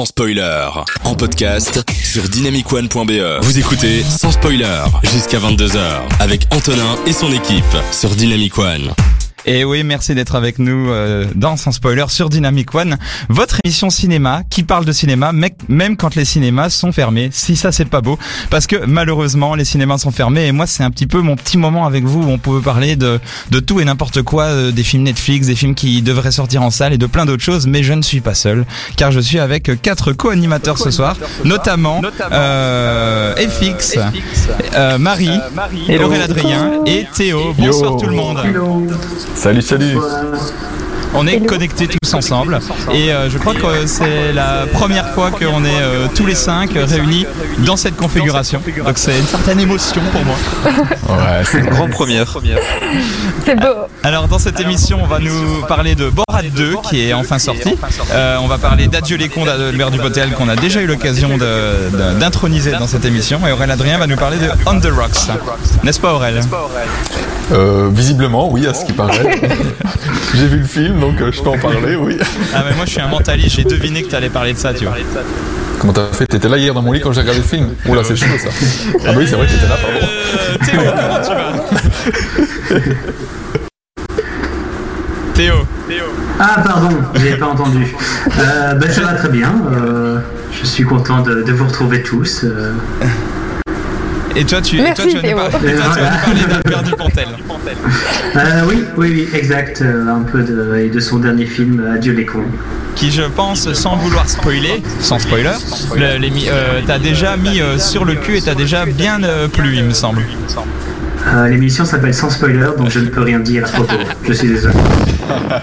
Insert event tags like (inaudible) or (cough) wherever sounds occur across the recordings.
sans spoiler. En podcast sur dynamicone.be. Vous écoutez sans spoiler jusqu'à 22h avec Antonin et son équipe sur Dynamic One. Et oui, merci d'être avec nous euh, dans Sans Spoiler sur Dynamic One, votre émission cinéma qui parle de cinéma, même quand les cinémas sont fermés. Si ça, c'est pas beau, parce que malheureusement, les cinémas sont fermés. Et moi, c'est un petit peu mon petit moment avec vous où on peut parler de, de tout et n'importe quoi, euh, des films Netflix, des films qui devraient sortir en salle et de plein d'autres choses. Mais je ne suis pas seul, car je suis avec quatre co-animateurs ce soir, notamment euh, FX, euh, Marie, Aurélien Adrien et Théo. Bonsoir tout le monde. Salut, salut. On est connectés tous ensemble et euh, je crois que c'est la première fois qu'on est euh, tous les cinq réunis dans cette configuration. Donc c'est une certaine émotion pour moi. Ouais, c'est une grande première. C'est beau. Alors dans cette émission, on va nous parler de Borat 2 qui est enfin sorti. Euh, on va parler d'Adieu les cons d'Albert Dupotel qu'on a déjà eu l'occasion d'introniser dans cette émission. Et Aurélien Adrien va nous parler de On the Rocks. N'est-ce pas Aurélien Visiblement, oui, à ce qui paraît. (laughs) J'ai vu le film donc euh, je peux en parler, oui. Ah, mais moi je suis un mentaliste, j'ai deviné que tu allais parler de ça, tu vois. Comment t'as fait? T'étais là hier dans mon lit quand j'ai regardé le film? Oula, c'est chaud ça. Ah, bah oui, c'est vrai que t'étais là, pardon. Euh, Théo, comment tu vas? Théo. Théo. Ah, pardon, j'ai pas entendu. Euh, ben, ça va très bien. Euh, je suis content de, de vous retrouver tous. Et toi, tu, Merci, et toi, tu vas nous Théo. parler, et toi, tu vas nous parler d'Albert Dupontel. Euh, oui, oui, oui, exact. euh, un peu de, et de son dernier film, Adieu les cons. qui je pense sans vouloir spoiler, sans spoiler, euh, t'as déjà mis euh, sur le cul et t'as déjà bien euh, plu il me semble. Euh, L'émission s'appelle Sans spoiler, donc je ne peux rien dire à propos. Je suis désolé.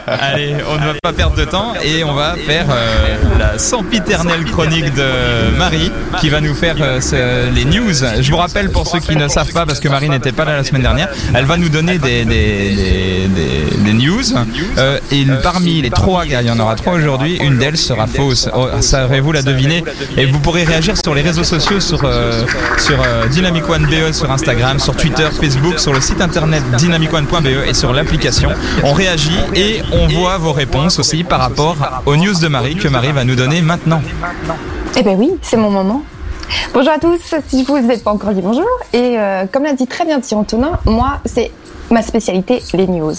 Allez, on ne va pas perdre de temps et on va faire euh, la sempiternelle chronique de Marie qui va nous faire euh, les news. Je vous rappelle pour ceux qui ne savent pas parce que Marie n'était pas là la semaine dernière, elle va nous donner des, news Euh, et parmi les trois, il y en aura trois aujourd'hui, une d'elles sera fausse. Oh, Saurez-vous la deviner? Et vous pourrez réagir sur les réseaux sociaux, sur, sur Dynamic One BE sur Instagram, sur Twitter, Facebook, sur le site internet dynamicone.be et sur l'application. On réagit et on voit vos réponses aussi par rapport aux news de Marie que Marie va nous donner maintenant. Eh ben oui, c'est mon moment. Bonjour à tous, si je vous ai pas encore dit bonjour. Et euh, comme l'a dit très bien Thierry Antonin, moi, c'est ma spécialité, les news.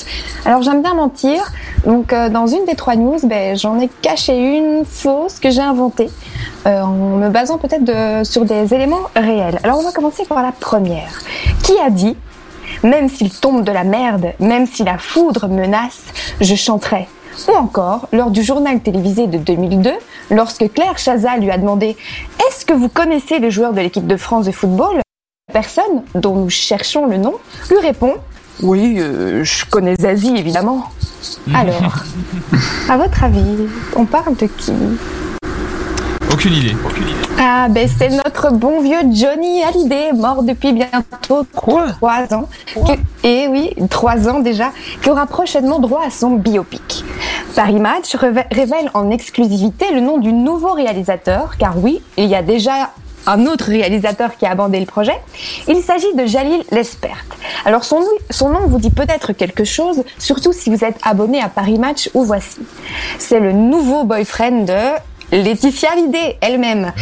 Alors j'aime bien mentir, donc euh, dans une des trois news, ben, j'en ai caché une fausse que j'ai inventée, euh, en me basant peut-être de- sur des éléments réels. Alors on va commencer par la première. Qui a dit même s'il tombe de la merde, même si la foudre menace, je chanterai. Ou encore, lors du journal télévisé de 2002, lorsque Claire Chazal lui a demandé Est-ce que vous connaissez les joueurs de l'équipe de France de football? La personne, dont nous cherchons le nom, lui répond Oui, euh, je connais Zazie évidemment. Alors, à votre avis, on parle de qui? Aucune idée. ah, ben c'est notre bon vieux Johnny Hallyday, mort depuis bientôt trois ans. Que- et oui, trois ans déjà, qui aura prochainement droit à son biopic. Paris Match révèle en exclusivité le nom du nouveau réalisateur, car oui, il y a déjà un autre réalisateur qui a abandonné le projet. Il s'agit de Jalil Lespert. Alors son, son nom vous dit peut-être quelque chose, surtout si vous êtes abonné à Paris Match ou Voici. C'est le nouveau boyfriend de Laetitia Hallyday elle-même.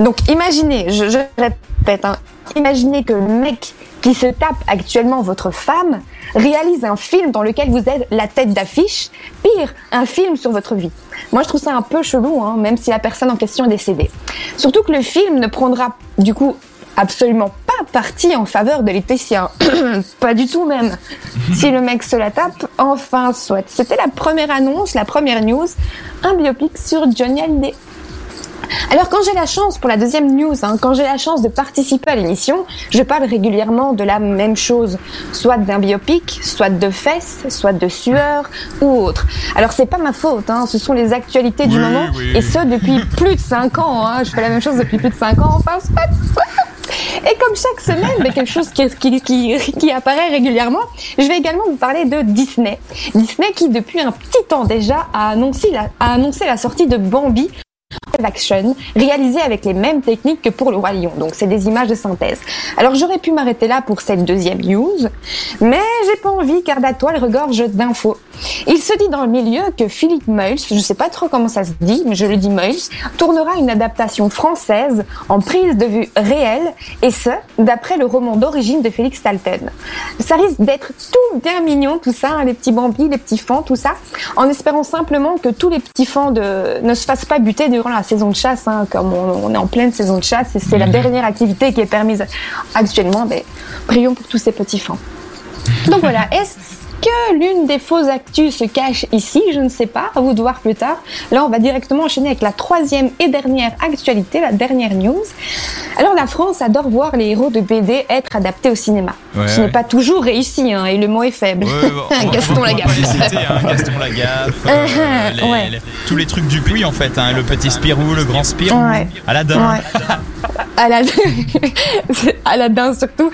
Donc imaginez, je, je répète, hein, imaginez que le mec qui se tape actuellement votre femme réalise un film dans lequel vous êtes la tête d'affiche, pire, un film sur votre vie. Moi je trouve ça un peu chelou, hein, même si la personne en question est décédée. Surtout que le film ne prendra du coup absolument pas parti en faveur de Laetitia. (clears throat) pas du tout même. Si le mec se la tape, enfin soit. C'était la première annonce, la première news, un biopic sur Johnny Hallyday. Alors quand j'ai la chance, pour la deuxième news, hein, quand j'ai la chance de participer à l'émission, je parle régulièrement de la même chose, soit d'un biopic, soit de fesses, soit de sueur ou autre. Alors c'est pas ma faute, hein, ce sont les actualités du Oui, moment, oui. et ce depuis plus de 5 ans. Hein, je fais la même chose depuis plus de 5 ans, enfin soit. Et comme chaque semaine, quelque chose qui, apparaît régulièrement, je vais également vous parler de Disney. Disney qui, depuis un petit temps déjà, a annoncé la sortie de Bambi action réalisé avec les mêmes techniques que pour le Roi Lion. Donc c'est des images de synthèse. Alors j'aurais pu m'arrêter là pour cette deuxième news, mais j'ai pas envie car la toile regorge d'infos. Il se dit dans le milieu que Philippe Meuls, je sais pas trop comment ça se dit, mais je le dis Meuls, tournera une adaptation française en prise de vue réelle, et ce, d'après le roman d'origine de Félix Talton. Ça risque d'être tout bien mignon, tout ça, hein, les petits bambis, les petits fans, tout ça, en espérant simplement que tous les petits fans de... ne se fassent pas buter durant la saison de chasse, hein, comme on, on est en pleine saison de chasse, et c'est la dernière activité qui est permise actuellement, mais prions pour tous ces petits fans. Donc voilà, est-ce que l'une des fausses actus se cache ici Je ne sais pas, à vous de voir plus tard. Là, on va directement enchaîner avec la troisième et dernière actualité, la dernière news. Alors, la France adore voir les héros de BD être adaptés au cinéma. Ouais, Ce n'est pas toujours réussi, hein, et le mot est faible. Ouais, (laughs) Gaston Lagaffe. hein, Gaston Lagaffe, (laughs) euh, Uh-huh, les- tous les trucs du puits en fait, hein, le petit Spirou, le grand Spirou. Aladdin. (laughs) Aladdin, Aladdin (laughs) surtout.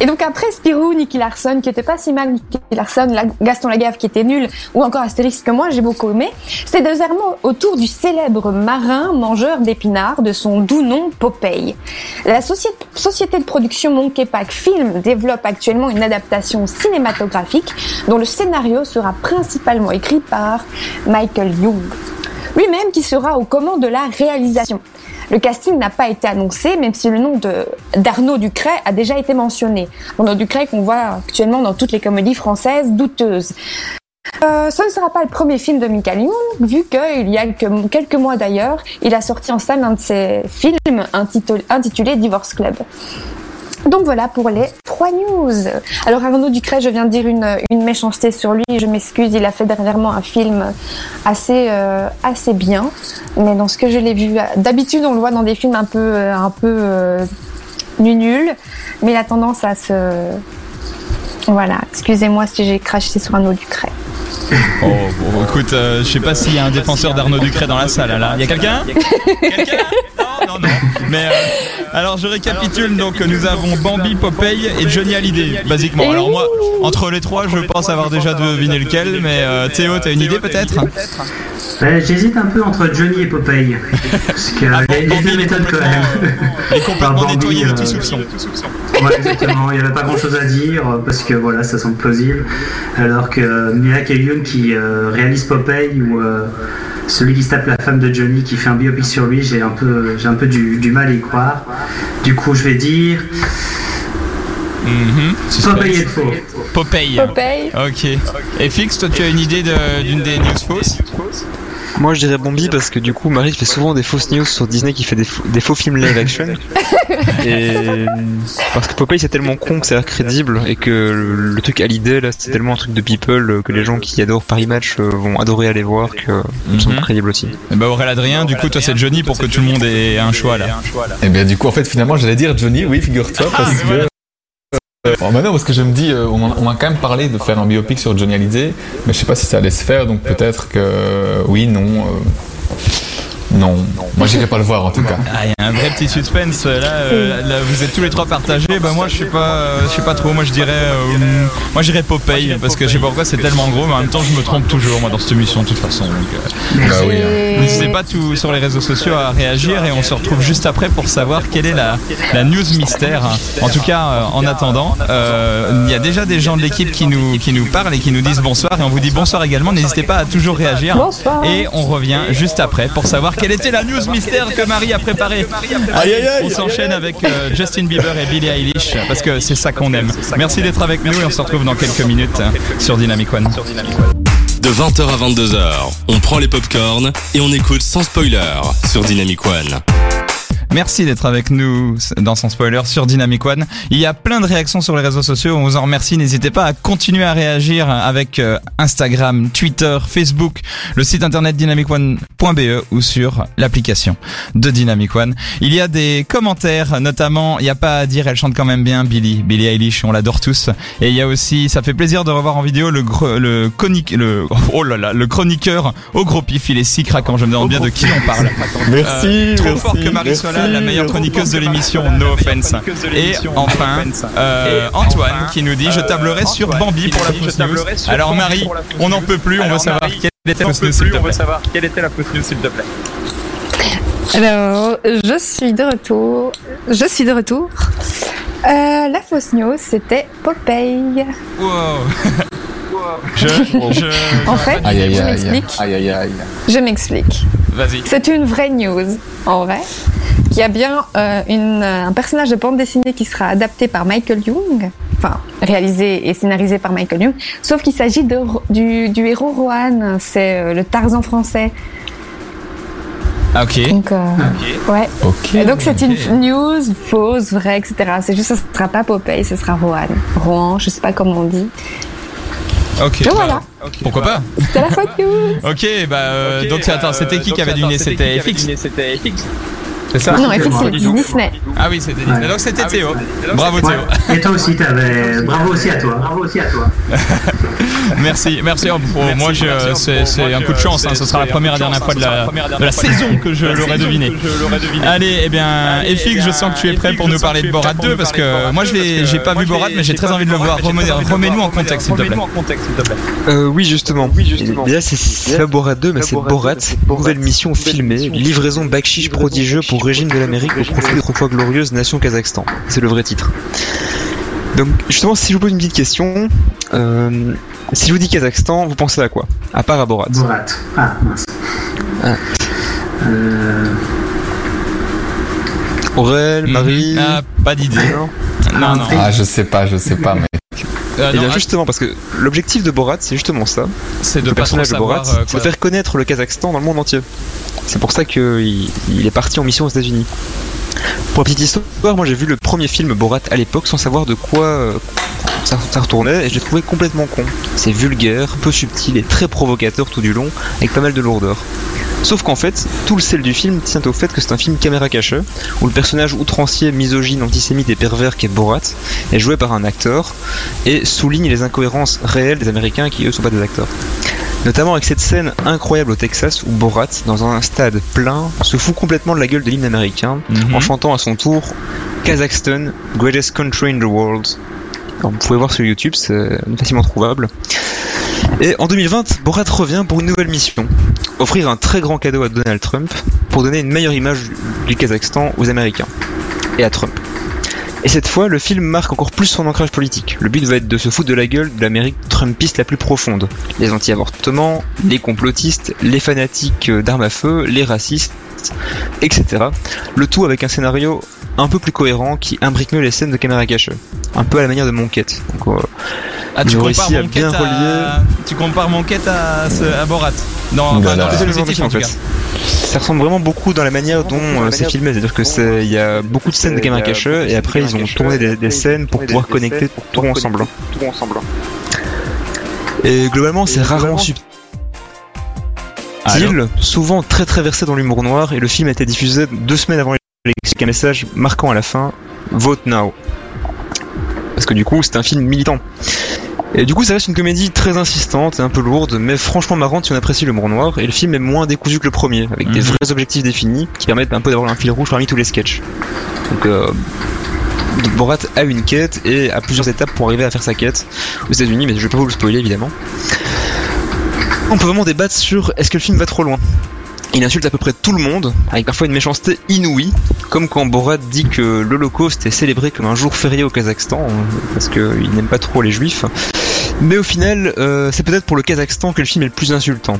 Et donc après Spirou, Nicky Larson, qui était pas si mal, Nicky Larson, la- Gaston Lagaffe qui était nul, ou encore Astérix que moi j'ai beaucoup aimé, c'est désormais autour du célèbre marin mangeur d'épinards de son doux nom Popeye. La société, société de production Monkey Pack Film développe actuellement une adaptation cinématographique dont le scénario sera principalement écrit par Michael Young lui-même qui sera aux commandes de la réalisation. Le casting n'a pas été annoncé, même si le nom d'Arnaud Ducret a déjà été mentionné. Arnaud Ducret qu'on voit actuellement dans toutes les comédies françaises douteuses. Euh, ce ne sera pas le premier film de Michael Young, vu qu'il y a que- quelques mois d'ailleurs, il a sorti en salle un de ses films intitulé Divorce Club. Donc voilà pour les trois news. Alors Arnaud Ducret, je viens de dire une, une méchanceté sur lui, je m'excuse, il a fait dernièrement un film assez euh, assez bien, mais dans ce que je l'ai vu, d'habitude on le voit dans des films un peu euh, un peu euh, nuls, mais il a tendance à se voilà, excusez-moi si j'ai craché sur Arnaud Ducret. (laughs) Oh, bon, écoute, euh, je sais pas s'il y a un défenseur d'Arnaud Ducret dans la salle là. Il y a quelqu'un? (laughs) Quelqu'un? Non, non, non. Mais euh, alors je récapitule donc nous avons Bambi, Popeye et Johnny Hallyday, basiquement. Alors moi, entre les trois, je pense avoir déjà deviné lequel, mais euh, Théo, t'as une idée peut-être? Ouais, J'hésite un peu entre Johnny et Popeye. Parce que Ah, les, les deux méthodes quand même. Et complètement Bambi, euh, tout soupçon. Ouais, exactement. Il n'y avait pas grand chose à dire euh, parce que voilà, ça semble plausible. Alors que euh, Mia Young qui euh, réalise Popeye ou euh, celui qui se tape la femme de Johnny qui fait un biopic sur lui, j'ai un peu, j'ai un peu du, du mal à y croire. Du coup, je vais dire Mhm. Suspense. Popeye est faux. Popeye. Popeye. Ok. Et Fix, toi tu as une idée de- d'une des news fausses? Moi je dirais Bambi parce que du coup Marie fait souvent des fausses news sur Disney qui fait des, faux- des faux films live action. (laughs) et parce que Popeye c'est tellement con que ça a l'air crédible et que le, le truc à l'idée là c'est tellement un truc de people euh, que les gens qui adorent Paris Match euh, vont adorer aller voir que me semble Mhm. crédible aussi. Eh Bah Aurélien Adrien, du coup toi c'est Johnny pour que tout le monde ait un choix là. Et bien du coup, en fait, finalement, j'allais dire Johnny, oui, figure-toi, parce voilà. que... Euh, bon, maintenant, parce que je me dis, euh, on, m'a- quand même parlé de faire un biopic sur Johnny Hallyday, mais je sais pas si ça allait se faire, donc peut-être que euh, oui, non... non, moi j'irai pas le voir en tout cas. Ah, il y a un vrai petit suspense là, euh, là, vous êtes tous les trois partagés. Bah moi je sais pas, euh, je sais pas trop. Moi je dirais, euh, moi j'irais Popeye parce que je sais pas pourquoi c'est tellement gros, mais en même temps je me trompe toujours moi dans cette émission de toute façon. Donc, euh, Bah oui. hein. N'hésitez pas tout sur les réseaux sociaux à réagir et on se retrouve juste après pour savoir quelle est la, la news mystère. En tout cas, euh, en attendant, euh, il y a déjà des gens de l'équipe qui nous, qui nous parlent et qui nous disent bonsoir et on vous dit bonsoir également. N'hésitez pas à toujours réagir. Bonsoir. Et on revient juste après pour savoir quelle était la news mystère que Marie a préparée. Aïe aïe aïe On s'enchaîne avec euh, Justin Bieber et Billie Eilish parce que c'est ça qu'on aime. Merci d'être avec nous et on se retrouve dans quelques minutes sur Dynamic One. De 20h à 22h, on prend les popcorns et on écoute sans spoiler sur Dynamic One. Merci d'être avec nous dans son spoiler sur Dynamic One. Il y a plein de réactions sur les réseaux sociaux, on vous en remercie. N'hésitez pas à continuer à réagir avec euh, Instagram, Twitter, Facebook, le site internet dynamicone.be ou sur l'application de Dynamic One. Il y a des commentaires, notamment, il n'y a pas à dire, elle chante quand même bien, Billy, Billy Eilish, on l'adore tous. Et il y a aussi, ça fait plaisir de revoir en vidéo le le conique, le, (laughs) oh là là, le chroniqueur au gros pif, il est si craquant, je me demande bien de qui on parle. Merci, Euh, trop merci, fort que Marie soit là, la meilleure chroniqueuse de l'émission, no offense. Et enfin, euh, Antoine qui nous dit Je tablerai sur Bambi pour la fausse news. Alors Marie, on n'en peut plus, on veut savoir quelle était la fausse news s'il te plaît. quelle était la fausse news s'il te plaît. Alors, je suis de retour. Je suis de retour. Euh, la fausse news, c'était Popeye. Wow. (laughs) je, je, En fait, Aïe aïe je m'explique. Aïe aïe aïe. Je m'explique. vas-y. C'est une vraie news, en vrai. Qu'il y a bien euh, une, un personnage de bande dessinée qui sera adapté par Michael Young, enfin réalisé et scénarisé par Michael Young, sauf qu'il s'agit de, du, du héros Rohan, c'est euh, le Tarzan français. Ah, ok. Donc, euh, ouais. Et donc c'est une news fausse, vraie, etc. C'est juste, ce sera pas Popeye, ce sera Rohan. Rohan, je sais pas comment on dit. Ok. Donc voilà, Pourquoi pas c'était la faute news. Ok, bah euh, donc attends, c'était qui qui avait deviné C'était FX C'est ça Non, FX, c'est Disney. Ah oui, c'était Disney. Donc c'était Théo. Bravo Ouais. Théo. Et toi aussi, t'avais. Bravo aussi à toi. Bravo aussi à toi. (laughs) Merci, merci. Oh, moi, je- c'est un coup de chance. hein. Ce sera la première et dernière fois de la, de la saison que je l'aurais deviné. Allez, eh bien, FX, je sens que tu es prêt pour nous parler de Borat 2 parce que moi, je l'ai, j'ai pas vu Borat, mais j'ai très envie de le voir. Remets- Remets-nous en contexte, s'il te plaît. Euh, oui, justement. Et là, c'est- pas Borat 2, mais c'est Borat, nouvelle mission filmée, livraison bakchiche prodigieux pour régime de l'Amérique au profit de l'autrefois glorieuse nation Kazakhstan. C'est le vrai titre. Donc, justement, si je vous pose une petite question, euh, si je vous dis Kazakhstan, vous pensez à quoi? À part à Borat. Borat. Ah, mince. Ah. Euh, Aurel, Marie? Ah, pas d'idée. Non. Non, non. Ah, je sais pas, je sais pas, mais. Euh, Et non, bien justement, parce que l'objectif de Borat, c'est justement ça. c'est de le personnage de Borat, euh, c'est de faire connaître le Kazakhstan dans le monde entier. C'est pour ça qu'il il est parti en mission aux États-Unis. Pour la petite histoire, moi j'ai vu le premier film Borat à l'époque sans savoir de quoi euh, ça, ça retournait et je l'ai trouvé complètement con. C'est vulgaire, peu subtil et très provocateur tout du long, avec pas mal de lourdeur. Sauf qu'en fait, tout le sel du film tient au fait que c'est un film caméra cachée, où le personnage outrancier, misogyne, antisémite et pervers qui est Borat est joué par un acteur et souligne les incohérences réelles des Américains qui eux sont pas des acteurs. Notamment avec cette scène incroyable au Texas où Borat, dans un stade plein, se fout complètement de la gueule de l'hymne américain Mhm. en chantant à son tour Kazakhstan, greatest country in the world. Alors, vous pouvez voir sur YouTube, c'est facilement trouvable. Et en 2020, Borat revient pour une nouvelle mission. Offrir un très grand cadeau à Donald Trump pour donner une meilleure image du Kazakhstan aux Américains et à Trump. Et cette fois, le film marque encore plus son ancrage politique. Le but va être de se foutre de la gueule de l'Amérique trumpiste la plus profonde. Les anti-avortements, les complotistes, les fanatiques d'armes à feu, les racistes, etc. Le tout avec un scénario un peu plus cohérent qui imbrique mieux les scènes de caméra cachée. Un peu à la manière de Monquette. Euh, Ah, tu compares mon bien quête à... Tu compares mon quête à, ce- à Borat Non, enfin, dans le en de tout film, cas. en fait. Ça ressemble vraiment beaucoup dans la manière dont euh, c'est filmé, c'est-à-dire que c'est il y a beaucoup de scènes de caméra cachée et après ils ont tourné des, des scènes pour pouvoir connecter tout ensemble. Et globalement, c'est rarement subtil, souvent très très versé dans l'humour noir et le film a été diffusé deux semaines avant l'élection avec un message marquant à la fin Vote now. Parce que du coup, c'est un film militant. Et du coup, ça reste une comédie très insistante et un peu lourde, mais franchement marrante si on apprécie l'humour noir. Et le film est moins décousu que le premier, avec des Mhm. vrais objectifs définis qui permettent un peu d'avoir un fil rouge parmi tous les sketchs. Donc, euh, Borat a une quête et a plusieurs étapes pour arriver à faire sa quête aux États-Unis, mais je vais pas vous le spoiler évidemment. On peut vraiment débattre sur est-ce que le film va trop loin? Il insulte à peu près tout le monde, avec parfois une méchanceté inouïe, comme quand Borat dit que l'Holocauste est célébré comme un jour férié au Kazakhstan, euh, parce qu'il n'aime pas trop les juifs. Mais au final, euh, c'est peut-être pour le Kazakhstan que le film est le plus insultant.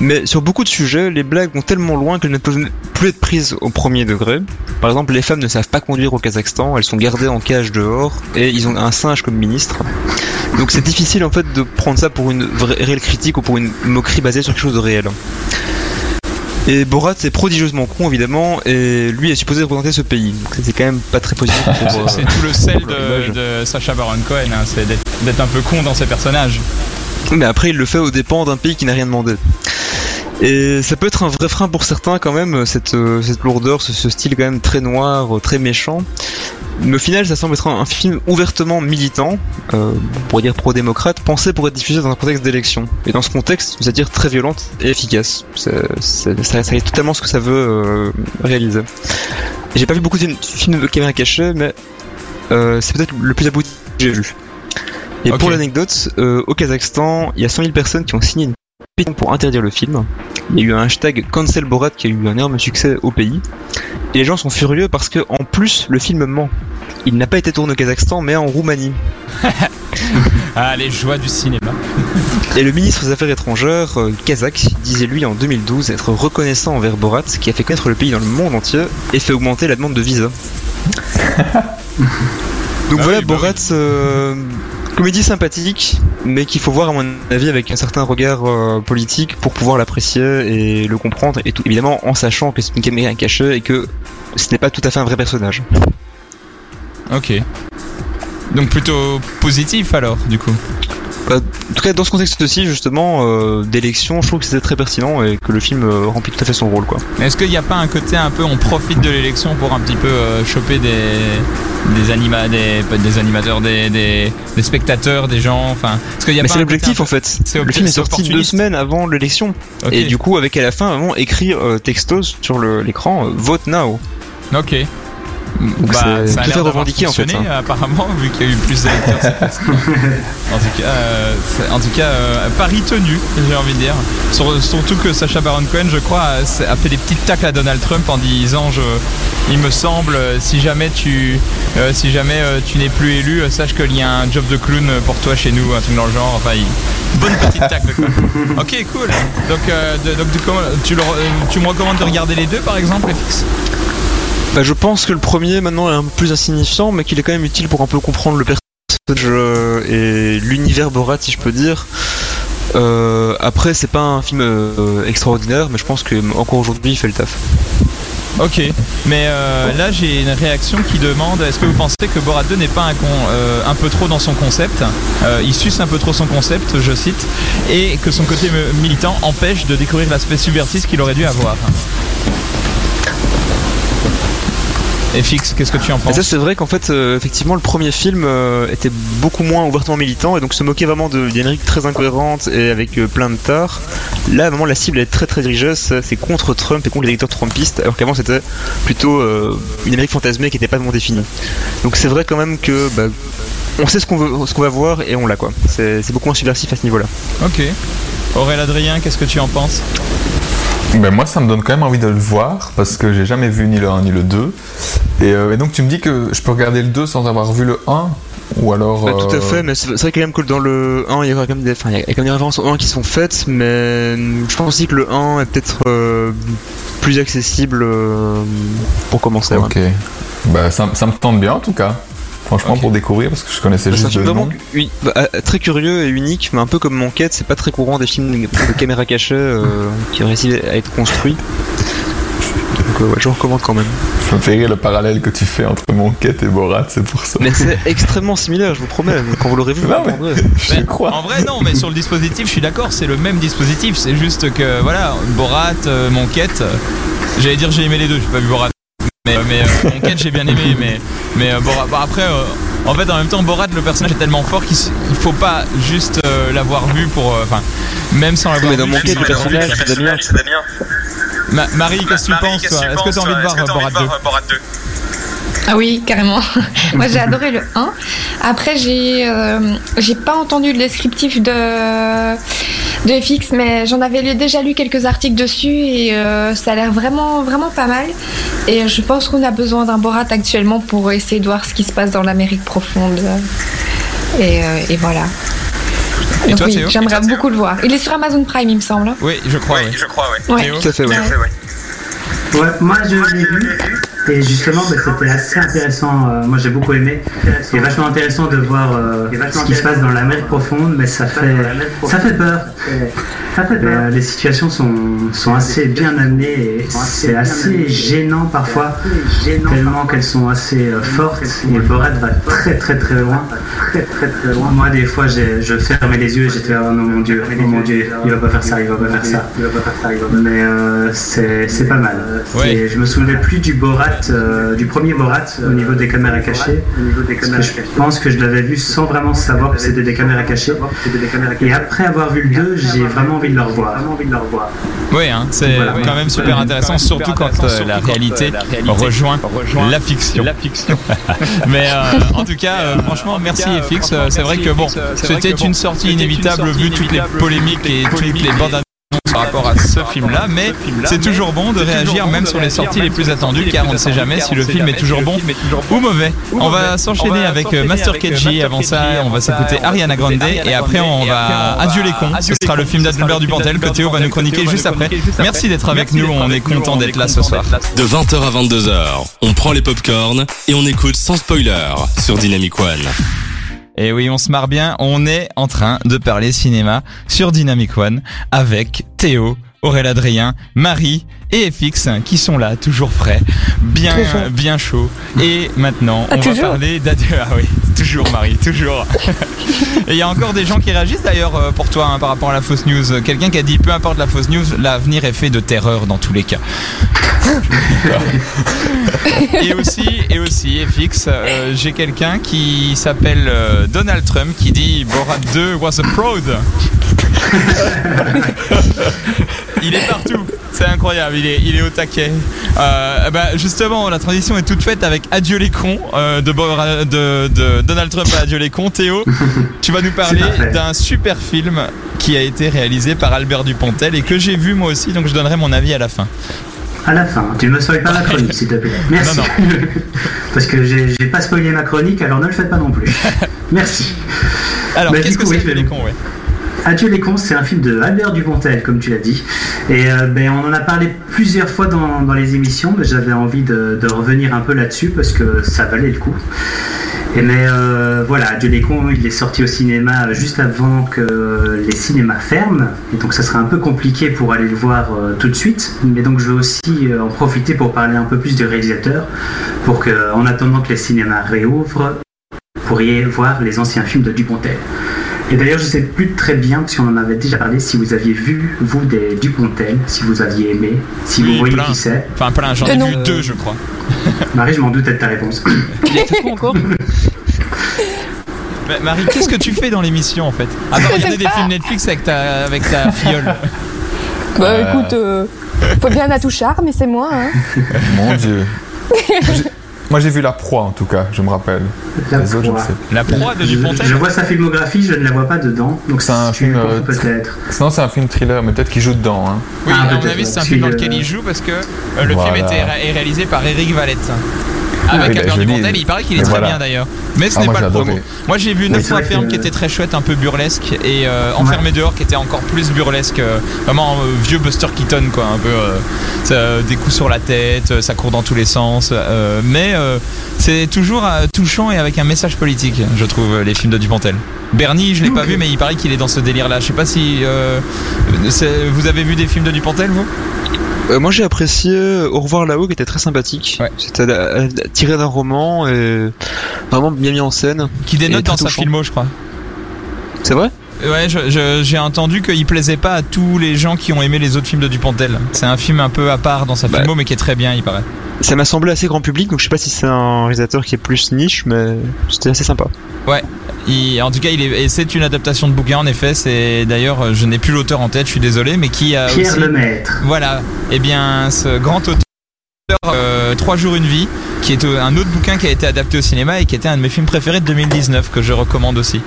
Mais sur beaucoup de sujets, les blagues vont tellement loin qu'elles ne peuvent plus être prises au premier degré. Par exemple, les femmes ne savent pas conduire au Kazakhstan, elles sont gardées en cage dehors, et ils ont un singe comme ministre. Donc c'est difficile en fait de prendre ça pour une vraie, réelle critique ou pour une moquerie basée sur quelque chose de réel. Et Borat est prodigieusement con évidemment, et lui est supposé représenter ce pays. Donc c'est quand même pas très positif pour... C'est (laughs) euh, c'est tout le sel pour l'image. de, de Sacha Baron Cohen, hein, c'est d'être un peu con dans ses personnages. Mais après, il le fait aux dépens d'un pays qui n'a rien demandé. Et ça peut être un vrai frein pour certains quand même, cette, euh, cette lourdeur, ce, ce style quand même très noir, euh, très méchant. Mais au final, ça semble être un, un film ouvertement militant, euh, on pourrait dire pro-démocrate, pensé pour être diffusé dans un contexte d'élection. Et dans ce contexte, satire très violente et efficace. C'est- c'est- ça, ça est totalement ce que ça veut euh, réaliser. Et J'ai pas vu beaucoup de films de caméra cachée, mais euh, c'est peut-être le plus abouti que j'ai vu. Et pour l'anecdote, euh, au Kazakhstan, il y a 100 000 personnes qui ont signé une pétition pour interdire le film. Il y a eu un hashtag Cancel Borat qui a eu un énorme succès au pays. Et les gens sont furieux parce que, en plus, le film ment. Il n'a pas été tourné au Kazakhstan, mais en Roumanie. (laughs) Ah, les joies du cinéma. (laughs) Et le ministre des Affaires étrangères euh, kazakh disait lui en 2012 être reconnaissant envers Borat, qui a fait connaître le pays dans le monde entier et fait augmenter la demande de visa. (laughs) Donc Ah voilà, oui, bah Borat, euh, comédie sympathique, mais qu'il faut voir à mon avis avec un certain regard euh, politique pour pouvoir l'apprécier et le comprendre, et tout évidemment en sachant que c'est une caméra cachée et que ce n'est pas tout à fait un vrai personnage. Ok. Donc plutôt positif alors, du coup. Bah, en tout cas, dans ce contexte-ci, justement, euh, d'élection, je trouve que c'était très pertinent et que le film euh, remplit tout à fait son rôle, quoi. Est-ce qu'il n'y a pas un côté un peu, on profite de l'élection pour un petit peu euh, choper des des, anima, des, animateurs, des, des, des spectateurs, des gens, enfin. Est-ce qu'il y a Mais pas c'est l'objectif en fait. C'est Le film est sorti deux semaines avant l'élection. Et du coup, avec à la fin, vraiment écrire euh, textos sur l'écran, vote now. Ok. C'est ça a l'air revendiqué, en fait, fonctionné, hein. apparemment, vu qu'il y a eu plus d'électeurs. (laughs) en tout cas, euh, c'est- en tout cas euh, pari tenu, j'ai envie de dire. Sur- surtout que Sacha Baron Cohen, je crois, a, a fait des petites tacles à Donald Trump en disant, je, il me semble, euh, si jamais tu, euh, si jamais euh, tu n'es plus élu, sache qu'il y a un job de clown pour toi chez nous, un truc dans le genre. Enfin, il- bonne petite tacle. Quoi. (laughs) ok, cool. Donc, euh, de- donc tu, tu, le re- tu me recommandes de regarder les deux, par exemple, FX Bah, je pense que le premier maintenant est un peu plus insignifiant, mais qu'il est quand même utile pour un peu comprendre le personnage euh, et l'univers Borat, si je peux dire. Euh, après, c'est pas un film euh, extraordinaire, mais je pense que encore aujourd'hui, il fait le taf. Ok, mais euh, là j'ai une réaction qui demande est-ce que vous pensez que Borat 2 n'est pas un, un peu trop dans son concept? Il suce un peu trop son concept, je cite, et que son côté militant empêche de découvrir l'aspect subversif qu'il aurait dû avoir. Et fixe, qu'est-ce que tu en penses ça, c'est vrai qu'en fait, euh, effectivement, le premier film euh, était beaucoup moins ouvertement militant et donc se moquait vraiment de- d'une Amérique très incohérente et avec euh, plein de torts. Là, vraiment, la cible est très très dirigée, c'est contre Trump et contre les électeurs trumpistes, alors qu'avant c'était plutôt une Amérique fantasmée qui n'était pas vraiment définie. Donc c'est vrai quand même que bah, on sait ce qu'on veut, ce qu'on va voir et on l'a quoi. C'est c'est beaucoup moins subversif à ce niveau-là. Ok. Aurélien Adrien, qu'est-ce que tu en penses? Moi, ça me donne quand même envie de le voir parce que j'ai jamais vu ni le 1 ni le 2. Et, euh, et donc, tu me dis que je peux regarder le 2 sans avoir vu le 1 Ou alors. Bah, tout à euh, fait, mais c'est vrai quand même que dans le 1, il y a quand même des, enfin, il y a quand même des références au 1 qui sont faites, mais je pense aussi que le 1 est peut-être euh, plus accessible euh, pour commencer. ouais. Ok. Bah, ça, ça me tente bien en tout cas. Franchement, pour découvrir, parce que je connaissais juste uni- bah, euh, très curieux et unique, mais un peu comme Manquette, c'est pas très courant des films de caméra cachée euh, qui réussissent à être construits. Donc euh, ouais, je recommande quand même. Ça me fait rire le parallèle que tu fais entre Monquette et Borat, c'est pour ça. Mais c'est extrêmement similaire, je vous promets. Quand vous l'aurez vu, vous mais-. Je crois. En vrai, non, mais sur le dispositif, je suis d'accord, c'est le même dispositif. C'est juste que, voilà, Borat, euh, Monquette, j'allais dire j'ai aimé les deux, j'ai pas vu Borat. Mais, mais euh, (laughs) Monquette, j'ai bien aimé, mais, mais euh, Borat. bah, après, euh, en fait, en même temps, Borat, le personnage est tellement fort qu'il faut pas juste euh, l'avoir vu pour. euh, Enfin, même sans l'avoir Mais dans vu. Le personnage, c'est Damien. Ma- Marie, qu'est-ce que tu penses, toi? Est-ce que tu as envie de voir Borat 2 Ah oui, carrément. (laughs) Moi, j'ai adoré le 1. Après, j'ai euh, j'ai pas entendu le descriptif de de FX, mais j'en avais déjà lu quelques articles dessus et euh, ça a l'air vraiment vraiment pas mal. Et je pense qu'on a besoin d'un Borat actuellement pour essayer de voir ce qui se passe dans l'Amérique profonde. Et, euh, et voilà. Et Donc toi, oui, j'aimerais beaucoup le voir. Il est sur Amazon Prime, il me semble. hein? Oui, je crois, oui. Ouais. Théo? Tout à fait, ouais. Ouais, moi je l'ai vu et justement bah, c'était assez intéressant. euh, moi j'ai beaucoup aimé. C'est vachement intéressant de voir euh, ce qui se passe dans l'Amérique profonde, mais ça fait ça fait peur. Ça fait peur. les situations sont, sont assez bien amenées et c'est assez gênant parfois, tellement qu'elles sont assez euh, fortes. Et Borat va très très très loin. Moi des fois je fermais les yeux et j'étais oh non mon dieu, oh mon dieu, il va pas faire ça, il va pas faire ça. Mais euh, c'est pas mal. Et je me souvenais plus du Borat, euh, du premier Borat au niveau des caméras cachées. Parce que je pense que je l'avais vu sans vraiment savoir que c'était des caméras cachées. Et après avoir vu le 2, j'ai vraiment envie de le revoir. Oui, hein, c'est Voilà. quand même super intéressant, surtout quand euh, la réalité rejoint la fiction. (laughs) Mais euh, en tout cas, euh, franchement, merci FX. Euh, C'est vrai que bon, c'était une sortie inévitable vu toutes les polémiques et toutes les bandes ce film-là, mais c'est toujours bon de réagir même sur les sorties les plus attendues, car on ne sait jamais si le film est toujours bon ou mauvais. On va s'enchaîner avec euh, Master KG. Avant ça, on va s'écouter Ariana Grande et après on va Adieu les cons. Ce sera le film d'Adalbert Dupontel que Théo va nous chroniquer juste après. Merci d'être avec nous. On est content d'être là ce soir. De 20h à 22h, on prend les popcorns et on écoute sans spoiler sur Dynamic One. Et oui, on se marre bien. On est en train de parler cinéma sur Dynamic One avec Théo, Aurélien Adrien, Marie et FX qui sont là, toujours frais, bien, Toujours. bien chaud. Et maintenant, Ah, on va parler d'adieu. Ah oui, toujours Marie, toujours. (laughs) et il y a encore des gens qui réagissent d'ailleurs euh, pour toi hein, par rapport à la fausse news. Quelqu'un qui a dit peu importe la fausse news, l'avenir est fait de terreur dans tous les cas. (laughs) et aussi, et aussi, FX, euh, j'ai quelqu'un qui s'appelle euh, Donald Trump qui dit Borat 2 was a fraud. (laughs) il est partout, c'est incroyable, il est, il est au taquet. Euh, bah, justement, la transition est toute faite avec Adieu les cons euh, de, Borat- de, de Donald Trump à Adieu les cons. Théo, tu vas nous parler d'un super film qui a été réalisé par Albert Dupontel et que j'ai vu moi aussi, donc je donnerai mon avis à la fin. À la fin, tu ne me spoil pas ma chronique, s'il te plaît. (laughs) Merci. Non, (laughs) Parce que j'ai pas spoilé ma chronique, alors ne le faites pas non plus. (laughs) Merci. Alors, Bah, qu'est-ce que c'est oui, Adieu les cons, ouais? Adieu les cons, c'est un film de Albert Dupontel, comme tu l'as dit. Et euh, ben, on en a parlé plusieurs fois dans, les émissions, mais j'avais envie de, revenir un peu là-dessus parce que ça valait le coup. Et mais euh, voilà, Adieu les cons, il est sorti au cinéma juste avant que les cinémas ferment. Et donc ça serait un peu compliqué pour aller le voir euh, tout de suite. Mais donc je veux aussi en profiter pour parler un peu plus du réalisateur, pour que, en attendant que les cinémas réouvrent, vous pourriez voir les anciens films de Dupontel. Et d'ailleurs, je sais plus très bien, parce qu'on en avait déjà parlé, si vous aviez vu, vous, des Dupontel, si vous aviez aimé, si Oui, vous voyez plein. qui c'est. Enfin, plein, j'en ai non. vu deux, je crois. (laughs) Marie, je m'en doutais de ta réponse. (coughs) Il a encore Mais Marie, qu'est-ce que tu fais dans l'émission en fait? À part regarder des films Netflix avec ta, avec ta (laughs) filleule. Bah Euh. écoute, euh, faut bien à touchard, mais c'est moi. Hein. Mon dieu. (laughs) Moi j'ai vu La Proie en tout cas, je me rappelle. La Les autres, je ne Proie. sais. La proie de Dupontel je vois sa filmographie, je ne la vois pas dedans. Donc C'est un film, euh, peut-être. Sinon c'est un film thriller, mais peut-être qu'il joue dedans. Hein. Oui, Ah, à mon avis, c'est un film dans lequel il joue parce que euh, le Voilà. film était est réalisé par Eric Valette. Avec oui, bah, Albert Dupontel, il paraît qu'il est très voilà. bien d'ailleurs. Mais ce Ah, n'est pas le propos. Moi j'ai vu 9 c'est fois ferme que- qui était très chouette, un peu burlesque, et euh, Enfermé dehors qui était encore plus burlesque. euh, vraiment euh, vieux Buster Keaton quoi, un peu euh, des coups sur la tête, ça court dans tous les sens. mais c'est toujours touchant et avec un message politique, je trouve, les films de Dupontel. Bernie, je l'ai pas vu, mais il paraît qu'il est dans ce délire-là. Je sais pas si euh, vous avez vu des films de Dupontel, vous? Euh, Moi j'ai apprécié euh, Au revoir là-haut qui était très sympathique. Ouais. C'était euh, tiré d'un roman et vraiment bien mis en scène. Qui dénote dans sa filmo, je crois. C'est vrai? Ouais, je- je- j'ai entendu qu'il plaisait pas à tous les gens qui ont aimé les autres films de Dupontel. C'est un film un peu à part dans sa Bah. filmo, mais qui est très bien, il paraît. Ça m'a semblé assez grand public donc je sais pas si c'est un réalisateur qui est plus niche mais c'était assez sympa. Il- en tout cas, il est, et c'est une adaptation de bouquin, en effet. C'est d'ailleurs, je n'ai plus l'auteur en tête, je suis désolé, mais qui a Pierre aussi. Lemaître. Voilà. Eh bien, ce grand auteur, Trois jours une vie, qui est euh, un autre bouquin qui a été adapté au cinéma et qui était un de mes films préférés de 2019 que je recommande aussi.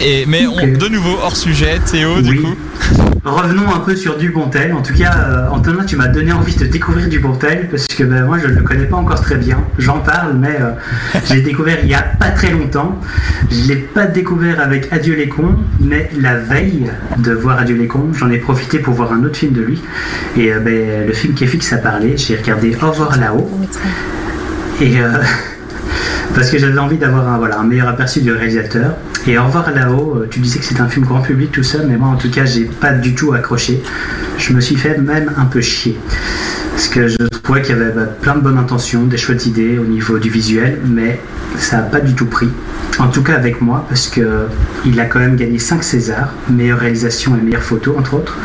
Et mais on- de nouveau hors sujet, Théo, du coup. (laughs) Revenons un peu sur Dupontel. En tout cas, euh, Antonin, tu m'as donné envie de découvrir Dupontel parce que ben, moi, je ne le connais pas encore très bien. J'en parle, mais euh, (laughs) je l'ai découvert il y a pas très longtemps. Je l'ai pas découvert avec Adieu les cons, mais la veille de voir Adieu les cons, j'en ai profité pour voir un autre film de lui. Et euh, ben, le film qui est fixe à parler, j'ai regardé Au revoir là-haut. Et euh, parce que j'avais envie d'avoir un, voilà, un meilleur aperçu du réalisateur. Et Au revoir là-haut, euh, tu disais que c'était un film grand public tout ça, mais moi en tout cas j'ai pas du tout accroché. Je me suis fait même un peu chier. Parce que je trouvais qu'il y avait bah, plein de bonnes intentions, des chouettes idées au niveau du visuel, mais ça n'a pas du tout pris. En tout cas avec moi, parce que il a quand même gagné 5 Césars, meilleure réalisation et meilleure photo entre autres.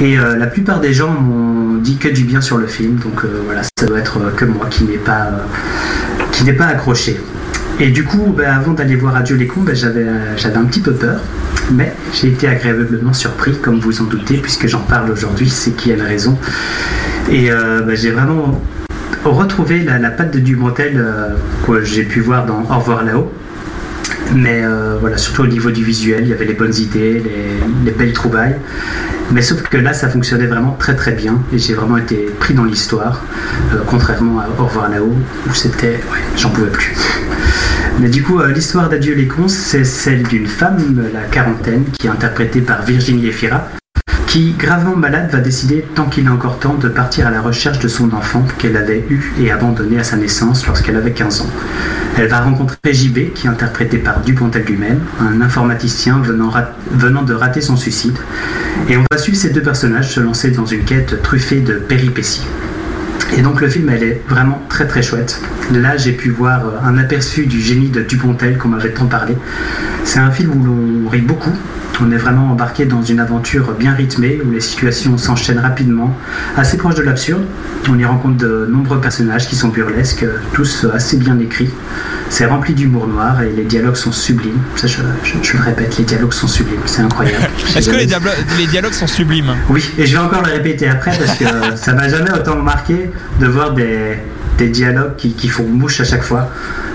Et euh, la plupart des gens m'ont dit que du bien sur le film, donc euh, voilà, ça doit être que moi qui n'ai pas, qui n'ai pas accroché. Et du coup, ben, avant d'aller voir Adieu les cons, ben, j'avais, euh, j'avais un petit peu peur, mais j'ai été agréablement surpris, comme vous en doutez, puisque j'en parle aujourd'hui, c'est qu'il y a une raison. Et euh, ben, j'ai vraiment retrouvé la, la patte de Dumontel euh, que j'ai pu voir dans Au revoir là-haut. Mais euh, voilà, surtout au niveau du visuel, il y avait les bonnes idées, les, les belles trouvailles. Mais sauf que là, ça fonctionnait vraiment très très bien et j'ai vraiment été pris dans l'histoire, euh, contrairement à Au revoir où c'était. J'en pouvais plus. Mais du coup, euh, l'histoire d'Adieu les cons, c'est celle d'une femme, la quarantaine, qui est interprétée par Virginie Efira, qui, gravement malade, va décider, tant qu'il a encore temps, de partir à la recherche de son enfant qu'elle avait eu et abandonné à sa naissance lorsqu'elle avait 15 ans. Elle va rencontrer JB, qui est interprété par Dupontel lui-même, un informaticien venant, venant de rater son suicide. Et on va suivre ces deux personnages se lancer dans une quête truffée de péripéties. Et donc le film, elle est vraiment très très chouette. Là, j'ai pu voir un aperçu du génie de Dupontel qu'on m'avait tant parlé. C'est un film où l'on rit beaucoup, on est vraiment embarqué dans une aventure bien rythmée où les situations s'enchaînent rapidement, assez proche de l'absurde. On y rencontre de nombreux personnages qui sont burlesques, tous assez bien écrits. C'est rempli d'humour noir et les dialogues sont sublimes. Ça, je, le répète, les dialogues sont sublimes. C'est incroyable. (laughs) Est-ce que les, les, dialogues sont sublimes? Oui, et je vais encore le répéter après parce que ça m'a jamais autant marqué de voir des, dialogues qui, font mouche à chaque fois.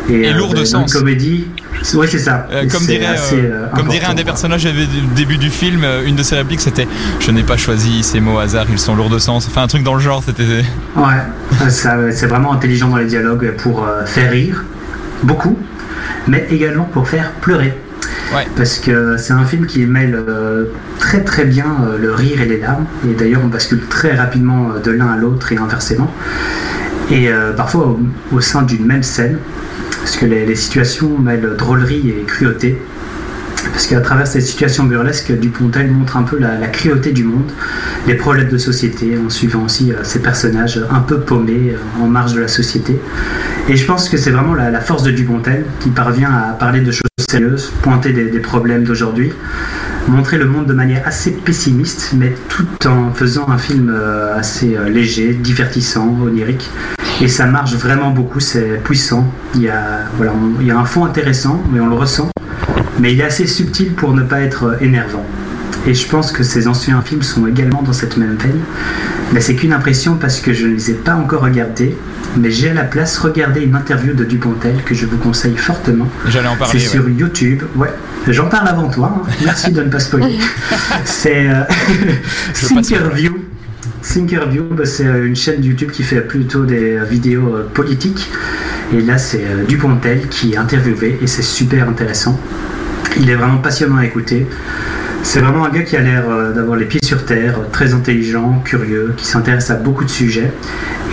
Et, lourd de sens. comédie, oui, c'est ça. Euh, comme dirait, euh, euh, comme dirait un des personnages au début du film, une de ses répliques c'était Je n'ai pas choisi ces mots au hasard, ils sont lourds de sens. Enfin, un truc dans le genre, c'était. Ouais, c'est vraiment intelligent dans les dialogues pour faire rire, beaucoup, mais également pour faire pleurer. Ouais. Parce que c'est un film qui mêle très très bien le rire et les larmes. Et d'ailleurs, on bascule très rapidement de l'un à l'autre et inversement. Et parfois au sein d'une même scène, parce que les, situations mêlent drôlerie et cruauté. Parce qu'à travers ces situations burlesques, Dupontel montre un peu la, cruauté du monde, les problèmes de société, en suivant aussi euh, ces personnages un peu paumés euh, en marge de la société. Et je pense que c'est vraiment la, force de Dupontel qui parvient à parler de choses sérieuses, pointer des problèmes d'aujourd'hui, montrer le monde de manière assez pessimiste, mais tout en faisant un film euh, assez léger, divertissant, onirique. Et ça marche vraiment beaucoup, c'est puissant. Il y, a, voilà, il y a un fond intéressant, mais on le ressent. Mais il est assez subtil pour ne pas être énervant. Et je pense que ces anciens films sont également dans cette même veine. Mais c'est qu'une impression parce que je ne les ai pas encore regardés. Mais j'ai à la place regardé une interview de Dupontel que je vous conseille fortement. J'allais en parler. C'est sur YouTube. Ouais, j'en parle avant toi. Hein. Merci de ne pas spoiler. (laughs) c'est euh, Thinkerview. Thinkerview, bah, c'est euh, une chaîne YouTube qui fait plutôt des euh, vidéos euh, politiques. Et là, c'est Dupontel qui est interviewé et c'est super intéressant. Il est vraiment passionnant à écouter. C'est vraiment un gars qui a l'air d'avoir les pieds sur terre, très intelligent, curieux, qui s'intéresse à beaucoup de sujets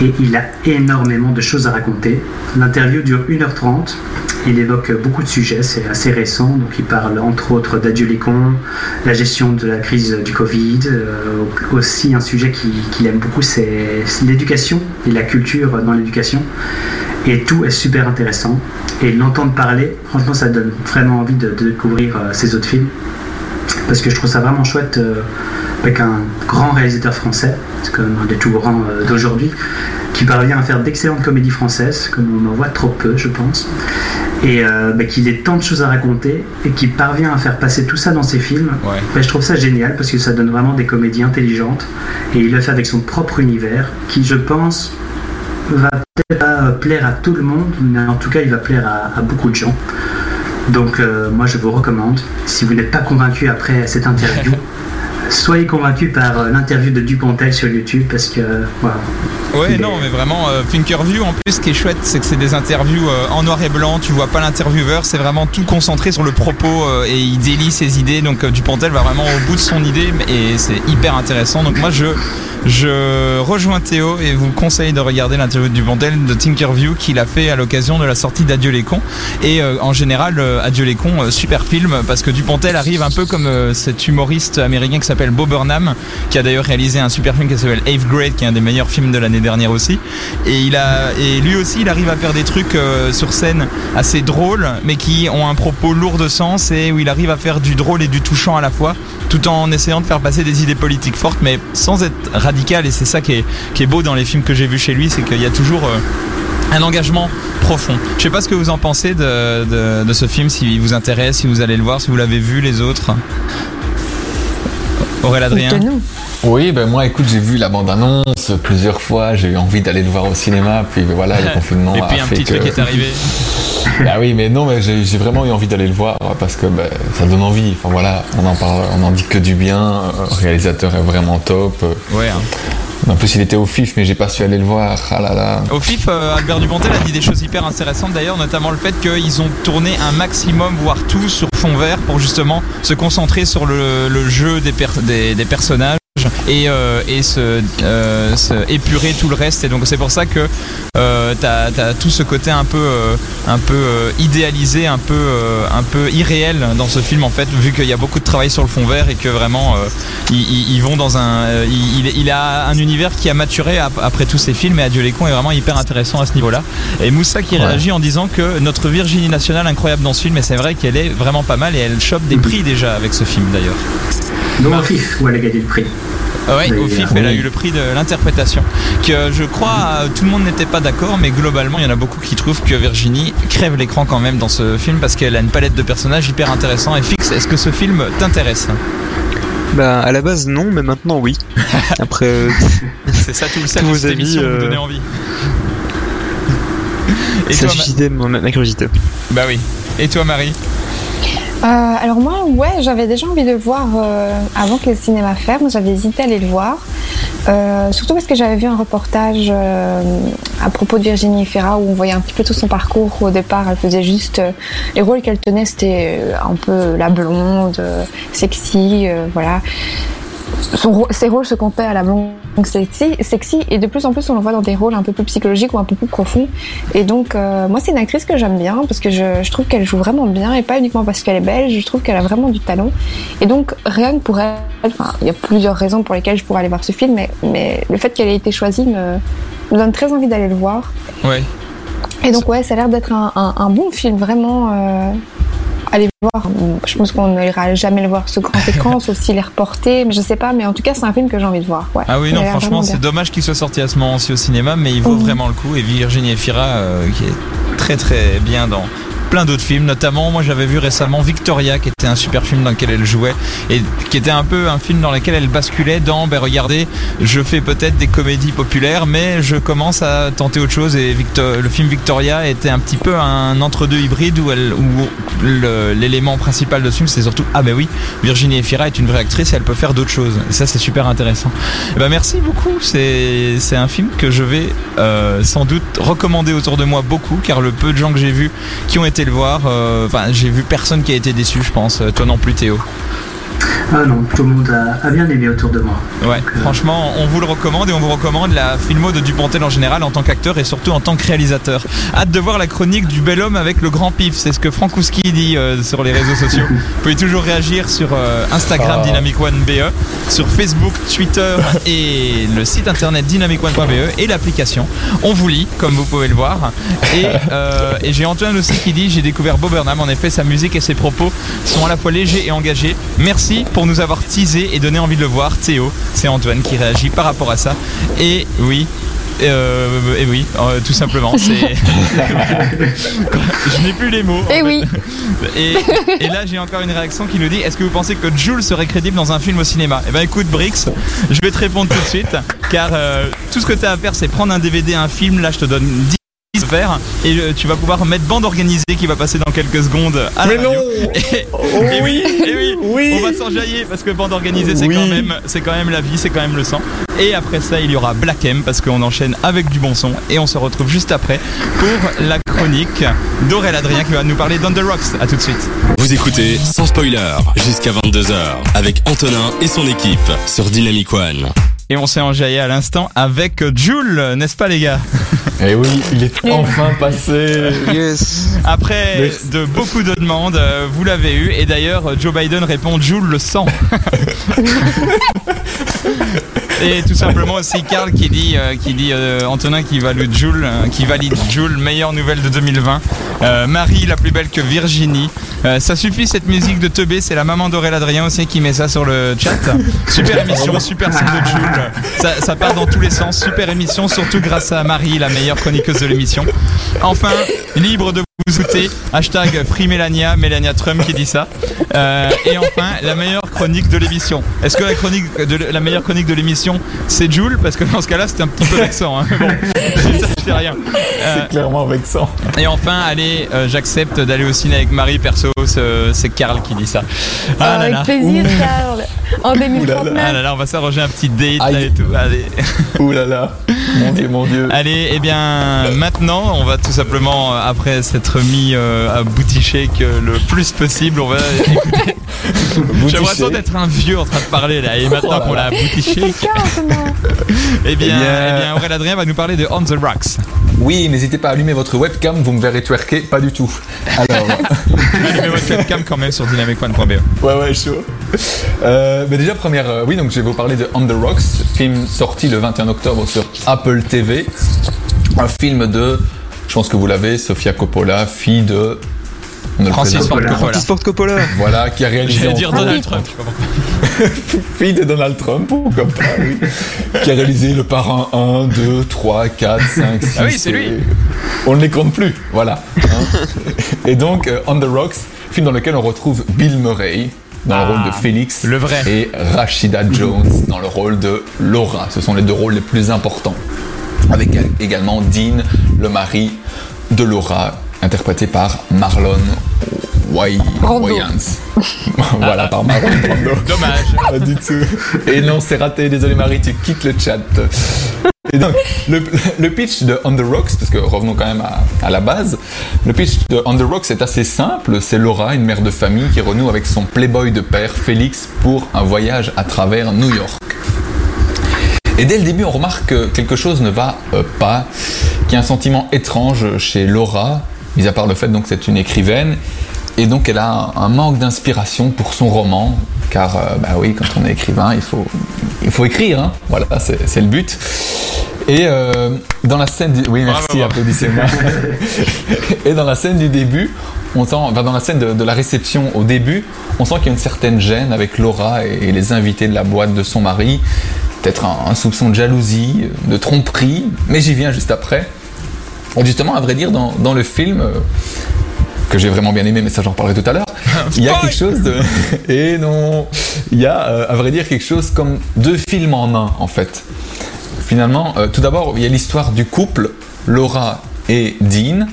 et il a énormément de choses à raconter. L'interview dure 1h30 il évoque beaucoup de sujets, c'est assez récent. Donc, il parle entre autres cons, la gestion de la crise du Covid. Euh, aussi, un sujet qu'il aime beaucoup, c'est l'éducation et la culture dans l'éducation. Et tout est super intéressant. Et l'entendre parler, franchement, ça donne vraiment envie de, découvrir euh, ces autres films. Parce que je trouve ça vraiment chouette euh, avec un grand réalisateur français, c'est comme un des tout grands d'aujourd'hui, qui parvient à faire d'excellentes comédies françaises, comme on en voit trop peu, je pense et euh, bah, qu'il ait tant de choses à raconter et qu'il parvient à faire passer tout ça dans ses films. Bah, je trouve ça génial parce que ça donne vraiment des comédies intelligentes et il le fait avec son propre univers qui, je pense, va peut-être pas plaire à tout le monde, mais en tout cas, il va plaire à, beaucoup de gens. Donc, euh, moi, je vous recommande, si vous n'êtes pas convaincu après cette interview, (laughs) soyez convaincu par euh, l'interview de Dupontel sur YouTube parce que voilà. Ouais, non, mais vraiment, euh, en plus, ce qui est chouette, c'est que c'est des interviews euh, en noir et blanc, tu vois pas l'intervieweur, c'est vraiment tout concentré sur le propos et il délie ses idées, donc Dupontel va vraiment au bout de son idée et c'est hyper intéressant. Donc moi, je, je rejoins Théo et vous conseille de regarder l'interview du Dupontel de Tinkerview qu'il a fait à l'occasion de la sortie d'Adieu les cons. Et en général, Adieu les cons, super film, parce que Dupontel arrive un peu comme cet humoriste américain qui s'appelle Bob Burnham, qui a d'ailleurs réalisé un super film qui s'appelle Eighth Grade, qui est un des meilleurs films de l'année dernière aussi. Et, il a, et lui aussi, il arrive à faire des trucs euh, sur scène assez drôles, mais qui ont un propos lourd de sens et où il arrive à faire du drôle et du touchant à la fois, tout en essayant de faire passer des idées politiques fortes, mais sans être radical. Et c'est ça qui est, qui est beau dans les films que j'ai vus chez lui, c'est qu'il y a toujours euh, un engagement profond. Je sais pas ce que vous en pensez de, de, ce film, s'il vous intéresse, si vous allez le voir, si vous l'avez vu les autres. Aurélien Adrien Oui, ben moi, écoute, j'ai vu la bande-annonce plusieurs fois, j'ai eu envie d'aller le voir au cinéma, puis ben voilà, le (laughs) confinement Et puis un petit truc est arrivé. Bah oui, mais non, mais j'ai vraiment eu envie d'aller le voir parce que bah, ça donne envie. Enfin voilà, on en parle, on en dit que du bien. euh, Le réalisateur est vraiment top. Ouais. hein. En plus, il était au FIF, mais j'ai pas su aller le voir. Ah là là. Au FIF, euh, Albert Dupontel a dit des choses hyper intéressantes d'ailleurs, notamment le fait qu'ils ont tourné un maximum, voire tout, sur fond vert pour justement se concentrer sur le, le jeu des, per- des, des personnages et, euh, et se, euh, se épurer tout le reste. Et donc c'est pour ça que euh, t'as as tout ce côté un peu, un peu idéalisé, un peu, un peu irréel dans ce film en fait, vu qu'il y a beaucoup de travail sur le fond vert et que vraiment ils, vont dans un, il, a un univers qui a maturé ap- après tous ces films et Adieu les cons est vraiment hyper intéressant à ce niveau-là. Et Moussa qui Ouais. réagit en disant que notre Virginie nationale incroyable dans ce film, et c'est vrai qu'elle est vraiment pas mal et elle chope des prix déjà avec ce film d'ailleurs. Non, au FIF, où elle a gagné le prix. Ah Ouais, Oui, au FIF, oui. elle a eu le prix de l'interprétation. Que je crois, euh, tout le monde n'était pas d'accord, mais globalement, il y en a beaucoup qui trouvent que Virginie crève l'écran quand même dans ce film parce qu'elle a une palette de personnages hyper intéressants et fixe. Est-ce que ce film t'intéresse? Bah, à la base, non, mais maintenant, oui. (laughs) Après, euh, C'est ça tout le (laughs) sel de cette émission, vous euh, donner envie. (laughs) Et ça toi, Ma- ma curiosité. Bah oui. Et toi, Marie? Euh, alors moi, ouais, j'avais déjà envie de le voir euh, avant que le cinéma ferme. J'avais hésité à aller le voir. Euh, surtout parce que j'avais vu un reportage à propos de Virginie Fira où on voyait un petit peu tout son parcours. Au départ, elle faisait juste les rôles qu'elle tenait, c'était un peu la blonde, sexy, voilà. Ses rôles se comptaient à la blonde sexy, sexy et de plus en plus on le voit dans des rôles un peu plus psychologiques ou un peu plus profonds. Et donc euh, moi c'est une actrice que j'aime bien parce que je, je trouve qu'elle joue vraiment bien et pas uniquement parce qu'elle est belge, je trouve qu'elle a vraiment du talent. Et donc rien que pour elle, enfin il y a plusieurs raisons pour lesquelles je pourrais aller voir ce film, mais, mais le fait qu'elle ait été choisie me, me donne très envie d'aller le voir. Ouais. Et donc ouais, ça a l'air d'être un, un- un bon film, vraiment. Euh, allez voir. Je pense qu'on n'ira jamais le voir sur grand (laughs) écran, sauf s'il est reporté, mais je sais pas. Mais en tout cas, c'est un film que j'ai envie de voir. Ouais. Ah oui, non, franchement, c'est dommage qu'il soit sorti à ce moment-ci au cinéma, mais il vaut vraiment le coup. Et Virginie Efira, euh, qui est très très bien dans d'autres films, notamment moi j'avais vu récemment Victoria, qui était un super film dans lequel elle jouait, et qui était un peu un film dans lequel elle basculait dans, ben regardez, je fais peut-être des comédies populaires, mais je commence à tenter autre chose, et Victor- le film Victoria était un petit peu un entre-deux hybride où, elle, où l'élément principal de ce film c'est surtout, ah ben oui, Virginie Efira est une vraie actrice et elle peut faire d'autres choses, et ça c'est super intéressant. Eh ben merci beaucoup. C'est c'est un film que je vais euh, sans doute recommander autour de moi beaucoup, car le peu de gens que j'ai vus qui ont été le voir, euh, enfin j'ai vu personne qui a été déçu, je pense. Euh, Toi non plus, Théo. Ah non, tout le monde a, a bien aimé autour de moi. Ouais. Donc, euh, Franchement, on vous le recommande et on vous recommande la filmo de Dupontel en général en tant qu'acteur et surtout en tant que réalisateur. Hâte de voir la chronique du bel homme avec le grand pif. C'est ce que Frankowski dit euh, sur les réseaux sociaux. (laughs) Vous pouvez toujours réagir sur euh, Instagram Ah. Dynamic One BE, sur Facebook, Twitter (laughs) et le site internet dynamicone.be et l'application. On vous lit, comme vous pouvez le voir. Et, euh, et j'ai Antoine aussi qui dit j'ai découvert Bob Burnham. En effet, sa musique et ses propos sont à la fois légers et engagés. Merci pour nous avoir teasé et donné envie de le voir. Théo, c'est Antoine qui réagit par rapport à ça. Et oui. euh, et oui, euh, tout simplement, (laughs) c'est. Je n'ai plus les mots. Eh en oui. Et, et là, j'ai encore une réaction qui nous dit Est-ce que vous pensez que Jules serait crédible dans un film au cinéma? Eh ben, écoute, Brix, je vais te répondre tout de suite, car euh, tout ce que tu as à faire, c'est prendre un DVD, un film. Là, je te donne 10 faire et euh, tu vas pouvoir mettre bande organisée qui va passer dans quelques secondes à la Mais radio. non (laughs) Et, et oui, et oui, Oui. on va s'enjailler parce que bande organisée c'est Oui. quand même c'est quand même la vie, c'est quand même le sang. Et après ça, il y aura Black M parce qu'on enchaîne avec du bon son et on se retrouve juste après pour la chronique d'Aurel Adrien qui va nous parler d'Under Rocks. À tout de suite. Vous écoutez sans spoiler jusqu'à 22h avec Antonin et son équipe sur Dynamic One. Et on s'est enjaillé à l'instant avec Jules, n'est-ce pas les gars? Eh oui, il est enfin passé. Yes. Après de beaucoup de demandes, euh, vous l'avez eu et d'ailleurs Joe Biden répond Jules le sang. (laughs) Et tout simplement aussi Karl qui dit, euh, qui dit euh, Antonin qui valide Jules, euh, qui valide Jules, meilleure nouvelle de 2020. Euh, Marie la plus belle que Virginie. Ça suffit cette musique de Teubé, c'est la maman d'Aurel Adrien aussi qui met ça sur le chat. Super émission, super son de Jules. Ça, ça part dans tous les sens, super émission, surtout grâce à Marie, la meilleure chroniqueuse de l'émission. Enfin, libre de vous souhaiter. Hashtag Free Melania, Melania Trump qui dit ça. Euh, et enfin, la meilleure chronique de l'émission. Est-ce que la chronique de la meilleure chronique de l'émission, c'est Jules? Parce que dans ce cas-là, c'était un petit peu vexant. Hein. Bon, (laughs) je dis ça, je sais rien. Euh, c'est clairement vexant. Et enfin, allez, euh, j'accepte d'aller au ciné avec Marie, perso, c'est Karl qui dit ça. Ah là avec là. plaisir, Charles. En 2039. Ah là là, on va s'arranger un petit date là et tout. Allez. Ouh là là, mon dieu, mon dieu. Allez, eh bien, maintenant, on va tout simplement, euh, après s'être mis euh, à shake euh, le plus possible, on va (laughs) écouter. J'ai l'impression d'être un vieux en train de parler là. Et maintenant Oh qu'on l'a moment. eh bien, Eh bien- eh bien, Aurélien Adrien va nous parler de On the Rocks. Oui, n'hésitez pas à allumer votre webcam, vous me verrez twerker, pas du tout. Alors, (laughs) Allumez votre webcam quand même sur dynamicone.be. ouais, ouais, chaud. Euh, mais déjà, première, euh, oui, donc je vais vous parler de On the Rocks, film sorti le 21 octobre sur Apple TV. Un film de, je pense que vous l'avez, Sofia Coppola, fille de. Francis Ford. Coppola. Francis Ford Coppola. Voilà, qui a réalisé. J'allais dire Donald Trump. (laughs) fille de Donald Trump, pourquoi pas, oui. qui a réalisé Le Parrain 1, 2, 3, 4, 5, 6. Ah oui, c'est lui. On ne les compte plus, voilà. hein. et donc, euh, On the Rocks, film dans lequel on retrouve Bill Murray dans le rôle de Félix le vrai. et Rashida Jones dans le rôle de Laura. Ce sont les deux rôles les plus importants. Avec également Dean, le mari de Laura, interprété par Marlon Way- Brando. Wayans. (laughs) voilà, par Marlon Brando. Dommage. Pas du tout. Et non, c'est raté. Désolé Marie, tu quittes le chat. Et donc, le, le pitch de On the Rocks, parce que revenons quand même à, à la base, le pitch de On the Rocks est assez simple. C'est Laura, une mère de famille, qui renoue avec son playboy de père, Félix, pour un voyage à travers New York. Et dès le début, on remarque que quelque chose ne va euh, pas, qu'il y a un sentiment étrange chez Laura, mis à part le fait donc que c'est une écrivaine, et donc elle a un, manque d'inspiration pour son roman, car euh, bah oui, quand on est écrivain, il faut, il faut écrire, hein. voilà, c'est le but. Et euh, dans la scène, du... oui merci, applaudissez-moi. (laughs) et dans la scène du début, on sent, enfin, dans la scène de, de la réception au début, on sent qu'il y a une certaine gêne avec Laura et, et les invités de la boîte de son mari, peut-être un, un soupçon de jalousie, de tromperie, mais j'y viens juste après. Justement, à vrai dire, dans, dans le film, euh, que j'ai vraiment bien aimé, mais ça j'en reparlerai tout à l'heure, (laughs) il y a quelque chose de... (laughs) Et non, il y a, euh, à vrai dire, quelque chose comme deux films en un, en fait. Finalement, euh, tout d'abord, il y a l'histoire du couple, Laura et Dean.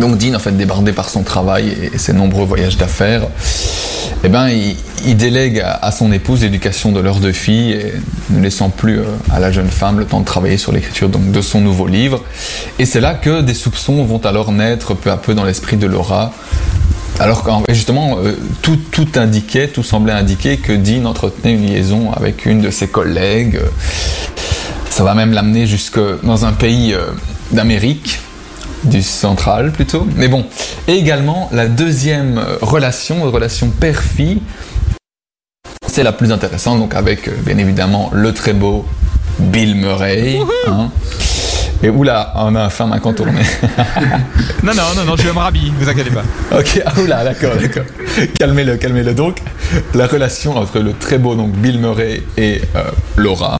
Donc Dean, en fait, débordé par son travail et ses nombreux voyages d'affaires, eh ben, il, délègue à, son épouse l'éducation de leurs deux filles ne laissant plus euh, à la jeune femme le temps de travailler sur l'écriture de son nouveau livre. Et c'est là que des soupçons vont alors naître peu à peu dans l'esprit de Laura. Alors fait, justement, euh, tout, tout indiquait, tout semblait indiquer que Dean entretenait une liaison avec une de ses collègues. Ça va même l'amener jusque dans un pays euh, d'Amérique, du central plutôt. Mais bon, et également la deuxième euh, relation, relation père-fille, c'est la plus intéressante, donc avec euh, bien évidemment le très beau Bill Murray. hein. Et oula, on a un femme incontournée. (laughs) Non, non, non, non, je vais me rhabiller, vous inquiétez pas. (laughs) Ok, ah oula, d'accord, d'accord. Calmez-le, calmez-le. Donc, la relation entre le très beau donc Bill Murray et euh, Laura.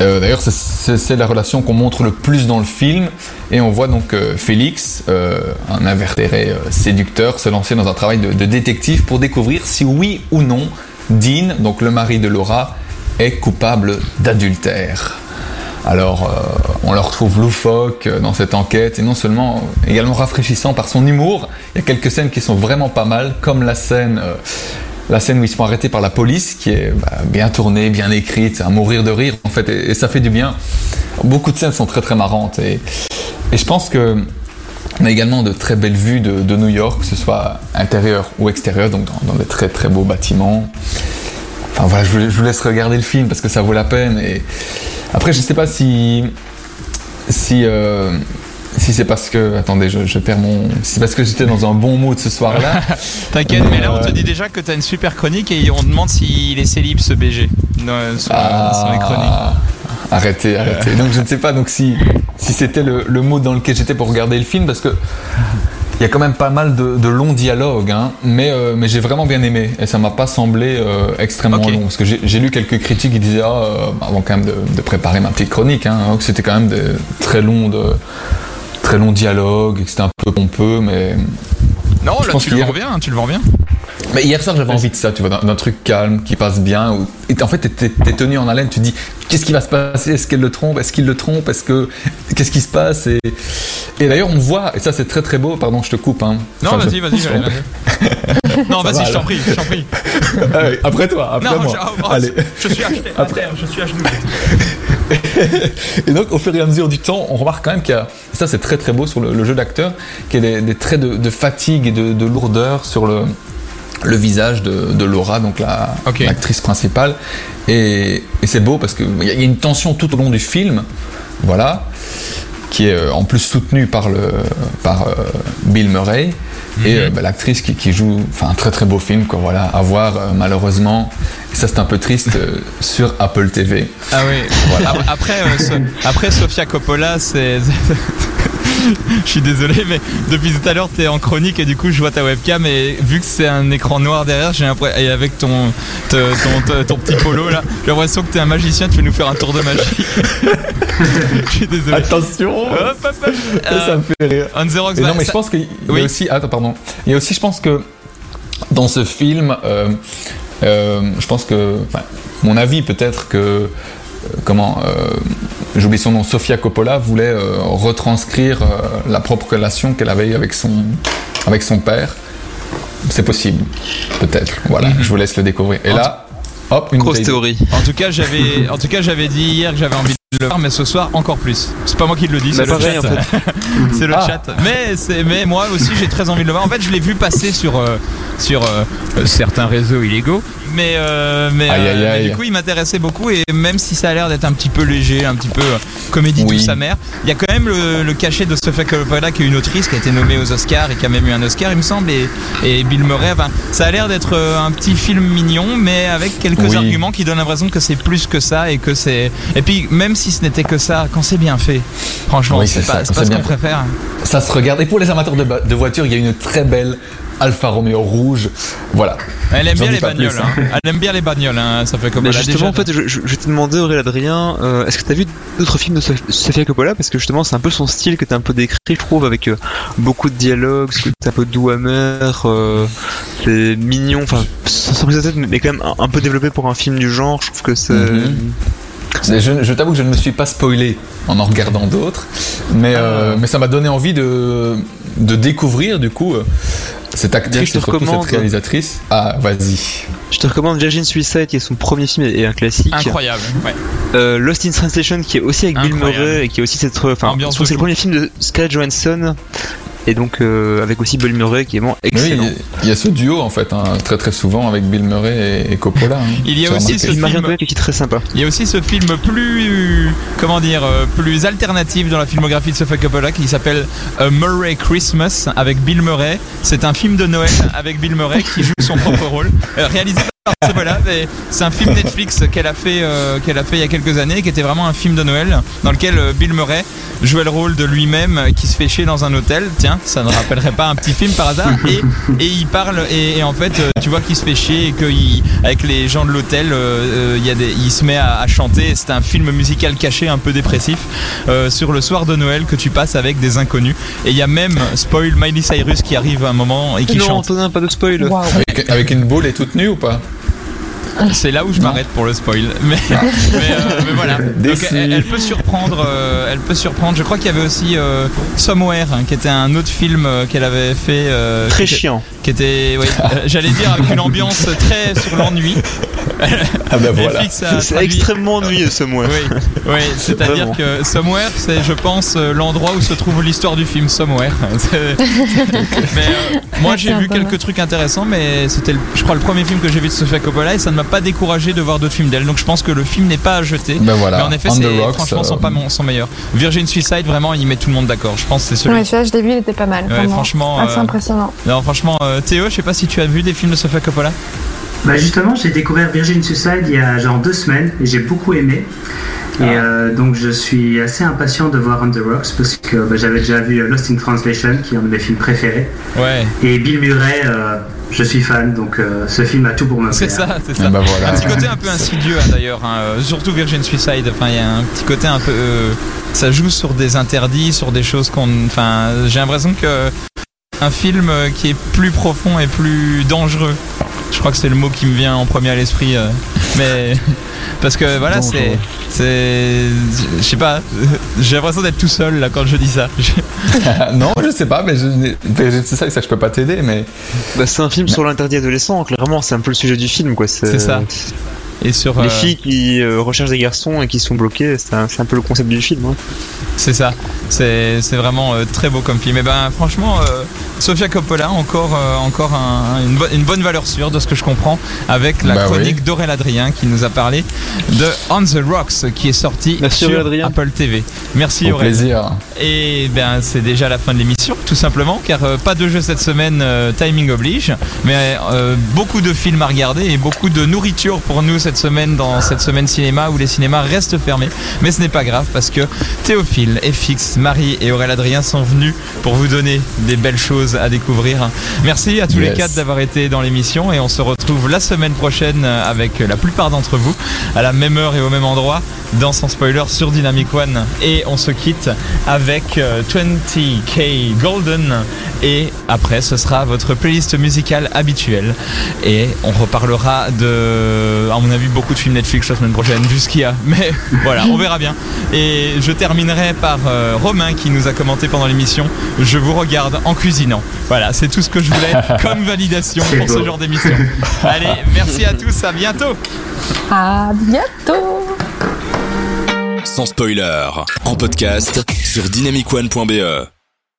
Euh, D'ailleurs, c'est- la relation qu'on montre le plus dans le film. Et on voit donc euh, Félix, euh, un invertéré séducteur, se lancer dans un travail de, détective pour découvrir si oui ou non Dean, donc le mari de Laura, est coupable d'adultère. Alors, on le retrouve loufoque dans cette enquête, et non seulement, également rafraîchissant par son humour. Il y a quelques scènes qui sont vraiment pas mal, comme la scène, la scène où ils se font arrêter par la police, qui est bah, bien tournée, bien écrite, à mourir de rire, en fait, et, ça fait du bien. Beaucoup de scènes sont très très marrantes, et, je pense que on a également de très belles vues de, New York, que ce soit intérieur ou extérieur, donc dans, des très très beaux bâtiments. Enfin voilà, je vous, laisse regarder le film parce que ça vaut la peine. Et après, je sais pas si si euh, si c'est parce que attendez, je, je perds mon. Si c'est parce que j'étais dans un bon mood ce soir-là. (laughs) T'inquiète, mais là on te Euh, dit déjà que t'as une super chronique et on demande s'il est célib ce BG dans- sur, sur les chroniques. Ah, arrêtez, arrêtez. Donc je ne sais pas donc si si c'était le, le mood dans lequel j'étais pour regarder le film parce que il y a quand même pas mal de, de longs dialogues, hein, mais, euh, mais j'ai vraiment bien aimé et ça m'a pas semblé euh, extrêmement long parce que j'ai lu quelques critiques qui disaient ah, euh, avant quand même de, de préparer ma petite chronique hein, que c'était quand même des très longs de très longs dialogues et que c'était un peu pompeux mais Non, je là pense tu le qu'il y a- vends bien, tu le vends bien. Mais hier soir, j'avais envie de ça, tu vois, d'un truc calme, qui passe bien. Où... Et en fait, t'es t'es tenu en haleine, tu te dis, qu'est-ce qui va se passer? Est-ce qu'elle le trompe? Est-ce qu'il le trompe? Est-ce que qu'est-ce qui se passe? Et, et d'ailleurs, on voit, et ça c'est très très beau. Pardon, je te coupe. Hein. Non, Enfin, vas-y, vas-y, vas-y. (laughs) Non, vas-y, va, je t'en prie, je t'en prie. (laughs) Ah après toi, après Non, moi. je, oh, Allez. je suis acheté à Après. terre, je suis à genoux. (laughs) Et donc, au fur et à mesure du temps, on remarque quand même qu'il y a, et ça c'est très très beau sur le, le jeu d'acteur, qu'il y a des, des traits de, de fatigue et de, de lourdeur sur le, le visage de, de Laura, donc la- Ok. l'actrice principale. Et, et c'est beau parce qu'il y, a- il y a une tension tout au long du film, voilà, qui est euh, en plus soutenue par, le, par euh, Bill Murray. Et euh, bah, l'actrice qui, qui joue, enfin un très très beau film, quoi, voilà, à voir euh, malheureusement, ça c'est un peu triste, euh, sur Apple TV. Ah oui. Ap- Après, euh, so- après Sofia Coppola, c'est. (laughs) Je suis désolé, mais depuis tout à l'heure, t'es en chronique et du coup, je vois ta webcam et vu que c'est un écran noir derrière, j'ai l'impression et avec ton te- ton, petit polo là, j'ai l'impression que t'es un magicien, tu veux nous faire un tour de magie. (laughs) Je suis désolé. Attention Hop, hop, hop. Ça Euh, me fait rire. On the Rocks, non, mais ça- je pense qu'il y a Oui. aussi. Attends, pardon. Il y a aussi, je pense que dans ce film, euh, euh, je pense que. Enfin, mon avis, peut-être que. euh, Comment euh, J'oublie son nom. Sofia Coppola voulait euh, retranscrire euh, la propre relation qu'elle avait avec son, avec son père. C'est possible, peut-être. Voilà, je vous laisse le découvrir. Et là, hop, une Grosse théorie. En tout cas, j'avais, en tout cas, j'avais dit hier que j'avais envie de le voir, mais ce soir encore plus. C'est pas moi qui le dis, c'est le pareil, chat. en fait. (laughs) c'est le Ah. chat. Mais c'est, mais moi aussi, j'ai très envie de le voir. En fait, je l'ai vu passer sur euh, sur euh, euh, certains réseaux illégaux, mais euh, mais, Aïe, euh, aïe, mais aïe. du coup, il m'intéressait beaucoup et même si ça a l'air d'être un petit peu léger, un petit peu euh, comédie Oui. douce amère, il y a quand même le, le cachet de Sofia Coppola qui est une autrice qui a été nommée aux Oscars et qui a même eu un Oscar, il me semble, et, et Bill Murray. Enfin, ça a l'air d'être un petit film mignon, mais avec quelques Oui. arguments qui donnent l'impression que c'est plus que ça et que c'est. Et puis, même si ce n'était que ça, quand c'est bien fait, franchement, Oui, c'est pas, ça, ce qu'on préfère. Ça se regarde. Et pour les amateurs de, de voitures, il y a une très belle Alfa Romeo rouge. Voilà. Elle aime bien les bagnoles. hein. Elle aime bien les bagnoles, hein, ça fait comme Mais justement, déjà- en fait, je, je, je t'ai demandé, Aurélien Adrien, euh, est-ce que t'as vu d'autres films de Sof- Sofia Coppola? Parce que justement, c'est un peu son style que t'as un peu décrit, je trouve, avec euh, beaucoup de dialogues, ce côté un peu doux amer, euh, c'est mignon, enfin, sans prise de tête, mais quand même un, un peu développé pour un film du genre. Je trouve que c'est. Mhm. Je, je t'avoue que je ne me suis pas spoilé en en regardant d'autres, mais, euh, mais ça m'a donné envie de, de découvrir du coup euh, cette actrice je te et surtout recommande. cette réalisatrice. Ah, vas-y. Je te recommande Virgin Suicide, qui est son premier film et un classique. Incroyable. Ouais. Euh, Lost in Translation, qui est aussi avec Bill. Murray et qui est aussi cette. Enfin, Ambiance je trouve de que c'est le premier film de Scarlett Johansson. Et donc, euh, avec aussi Bill Murray, qui est vraiment Oui, excellent. il y a- il y, a ce duo en fait, hein, très très souvent avec Bill Murray et, et Coppola. hein. Il y a aussi ce film- qui est très sympa. Il y a aussi ce film plus, comment dire, euh, plus alternatif dans la filmographie de Sofia Coppola qui s'appelle A Murray Christmas avec Bill Murray. C'est un film de Noël avec Bill Murray qui joue son propre rôle, Euh, réalisé C'est un film Netflix qu'elle a fait, euh, qu'elle a fait il y a quelques années, qui était vraiment un film de Noël dans lequel euh, Bill Murray jouait le rôle de lui-même euh, qui se fait chier dans un hôtel. Tiens, ça ne rappellerait pas un petit film par hasard. (laughs) Et, et il parle et, et en fait, tu vois qu'il se fait chier et qu'avec les gens de l'hôtel, il y a des, il se met à, à chanter. C'est un film musical caché, un peu dépressif, euh, sur le soir de Noël que tu passes avec des inconnus. Et il y a même spoil Miley Cyrus qui arrive à un moment et qui non, chante. Antonin, pas de spoil. Avec une boule et toute nue ou pas? (laughs) C'est là où je m'arrête pour le spoil. (laughs) Mais, mais, euh, mais voilà. (laughs) Donc, elle, elle peut surprendre. euh, elle peut surprendre. Je crois qu'il y avait aussi euh, Somewhere, hein, qui était un autre film qu'elle avait fait. euh, Très qui chiant. Qui était, euh, j'allais dire, avec une ambiance très sur l'ennui. Ah ben voilà. C'est extrêmement ennuyeux mois. Oui, oui c'est-à-dire que Somewhere, c'est, je pense, l'endroit où se trouve l'histoire du film Somewhere. Mais euh, moi, j'ai vu quelques trucs intéressants, mais c'était, je crois, le premier film que j'ai vu de Sofia Coppola et ça ne m'a pas découragé de voir d'autres films d'elle. Donc, je pense que le film n'est pas à jeter. Ben voilà. Mais en effet, c'est, franchement, euh, sont pas mon, son meilleur. Virgin Suicide, vraiment, il met tout le monde d'accord. Je pense que c'est celui. Ouais, celui-là, je l'ai vu, il était pas mal. Ouais, franchement, Assez euh, impressionnant. Non, franchement, euh, Théo, je sais pas si tu as vu des films de Sofia Coppola. Bah justement, j'ai découvert Virgin Suicide il y a genre deux semaines et j'ai beaucoup aimé. Et euh, donc je suis assez impatient de voir On the Rocks parce que bah, j'avais déjà vu Lost in Translation qui est un de mes films préférés. Ouais, Et Bill Murray, euh, je suis fan donc euh, ce film a tout pour me c'est ça, c'est Ah ça. ben voilà. Un petit côté un peu insidieux hein, d'ailleurs, hein, euh, surtout Virgin Suicide. Enfin, il y a un petit côté un peu. euh, ça joue sur des interdits, sur des choses qu'on. Enfin, j'ai l'impression que un film euh, qui est plus profond et plus dangereux Je crois que c'est le mot qui me vient en premier à l'esprit. euh, mais (laughs) parce que voilà, c'est, c'est, je sais pas. (laughs) J'ai l'impression d'être tout seul là quand je dis ça. (laughs) Non, je sais pas, mais c'est ça, ça, je peux pas t'aider, mais Bah, c'est un film sur l'interdit adolescent, clairement, c'est un peu le sujet du film, quoi. C'est ça. Et sur Les euh, filles qui euh, recherchent des garçons et qui sont bloqués, c'est un, c'est un peu le concept du film. hein. C'est ça. C'est c'est vraiment euh, très beau comme film. Et ben franchement, euh, Sofia Coppola encore euh, encore un- une, bo- une bonne valeur sûre de ce que je comprends avec la Bah chronique oui. d'Aurel Adrien qui nous a parlé de On the Rocks qui est sorti Merci, sur Aurel Adrien. Apple TV. Merci au Aurel. plaisir. Et ben c'est déjà la fin de l'émission, tout simplement, car euh, pas de jeu cette semaine, euh, timing oblige, mais euh, beaucoup de films à regarder et beaucoup de nourriture pour nous cette semaine dans cette semaine cinéma où les cinémas restent fermés. Mais ce n'est pas grave parce que Théophile, FX, Marie et Aurélien Adrien sont venus pour vous donner des belles choses à découvrir. Merci à tous les quatre d'avoir été dans l'émission et on se retrouve la semaine prochaine avec la plupart d'entre vous à la même heure et au même endroit dans Sans Spoiler sur Dynamic One. Et on se quitte avec euh, 20K Golden. Et après ce sera votre playlist musicale habituelle. Et on reparlera de à mon avis beaucoup de films Netflix la semaine prochaine vu ce qu'il y a. (laughs) Mais voilà on verra bien. Et je terminerai par euh, Romain qui nous a commenté pendant l'émission. Je vous regarde en cuisinant voilà c'est tout ce que je voulais (laughs) comme validation pour ce genre d'émission. Allez merci à tous à bientôt. À bientôt. Sans spoiler, en podcast sur dynamicone.be.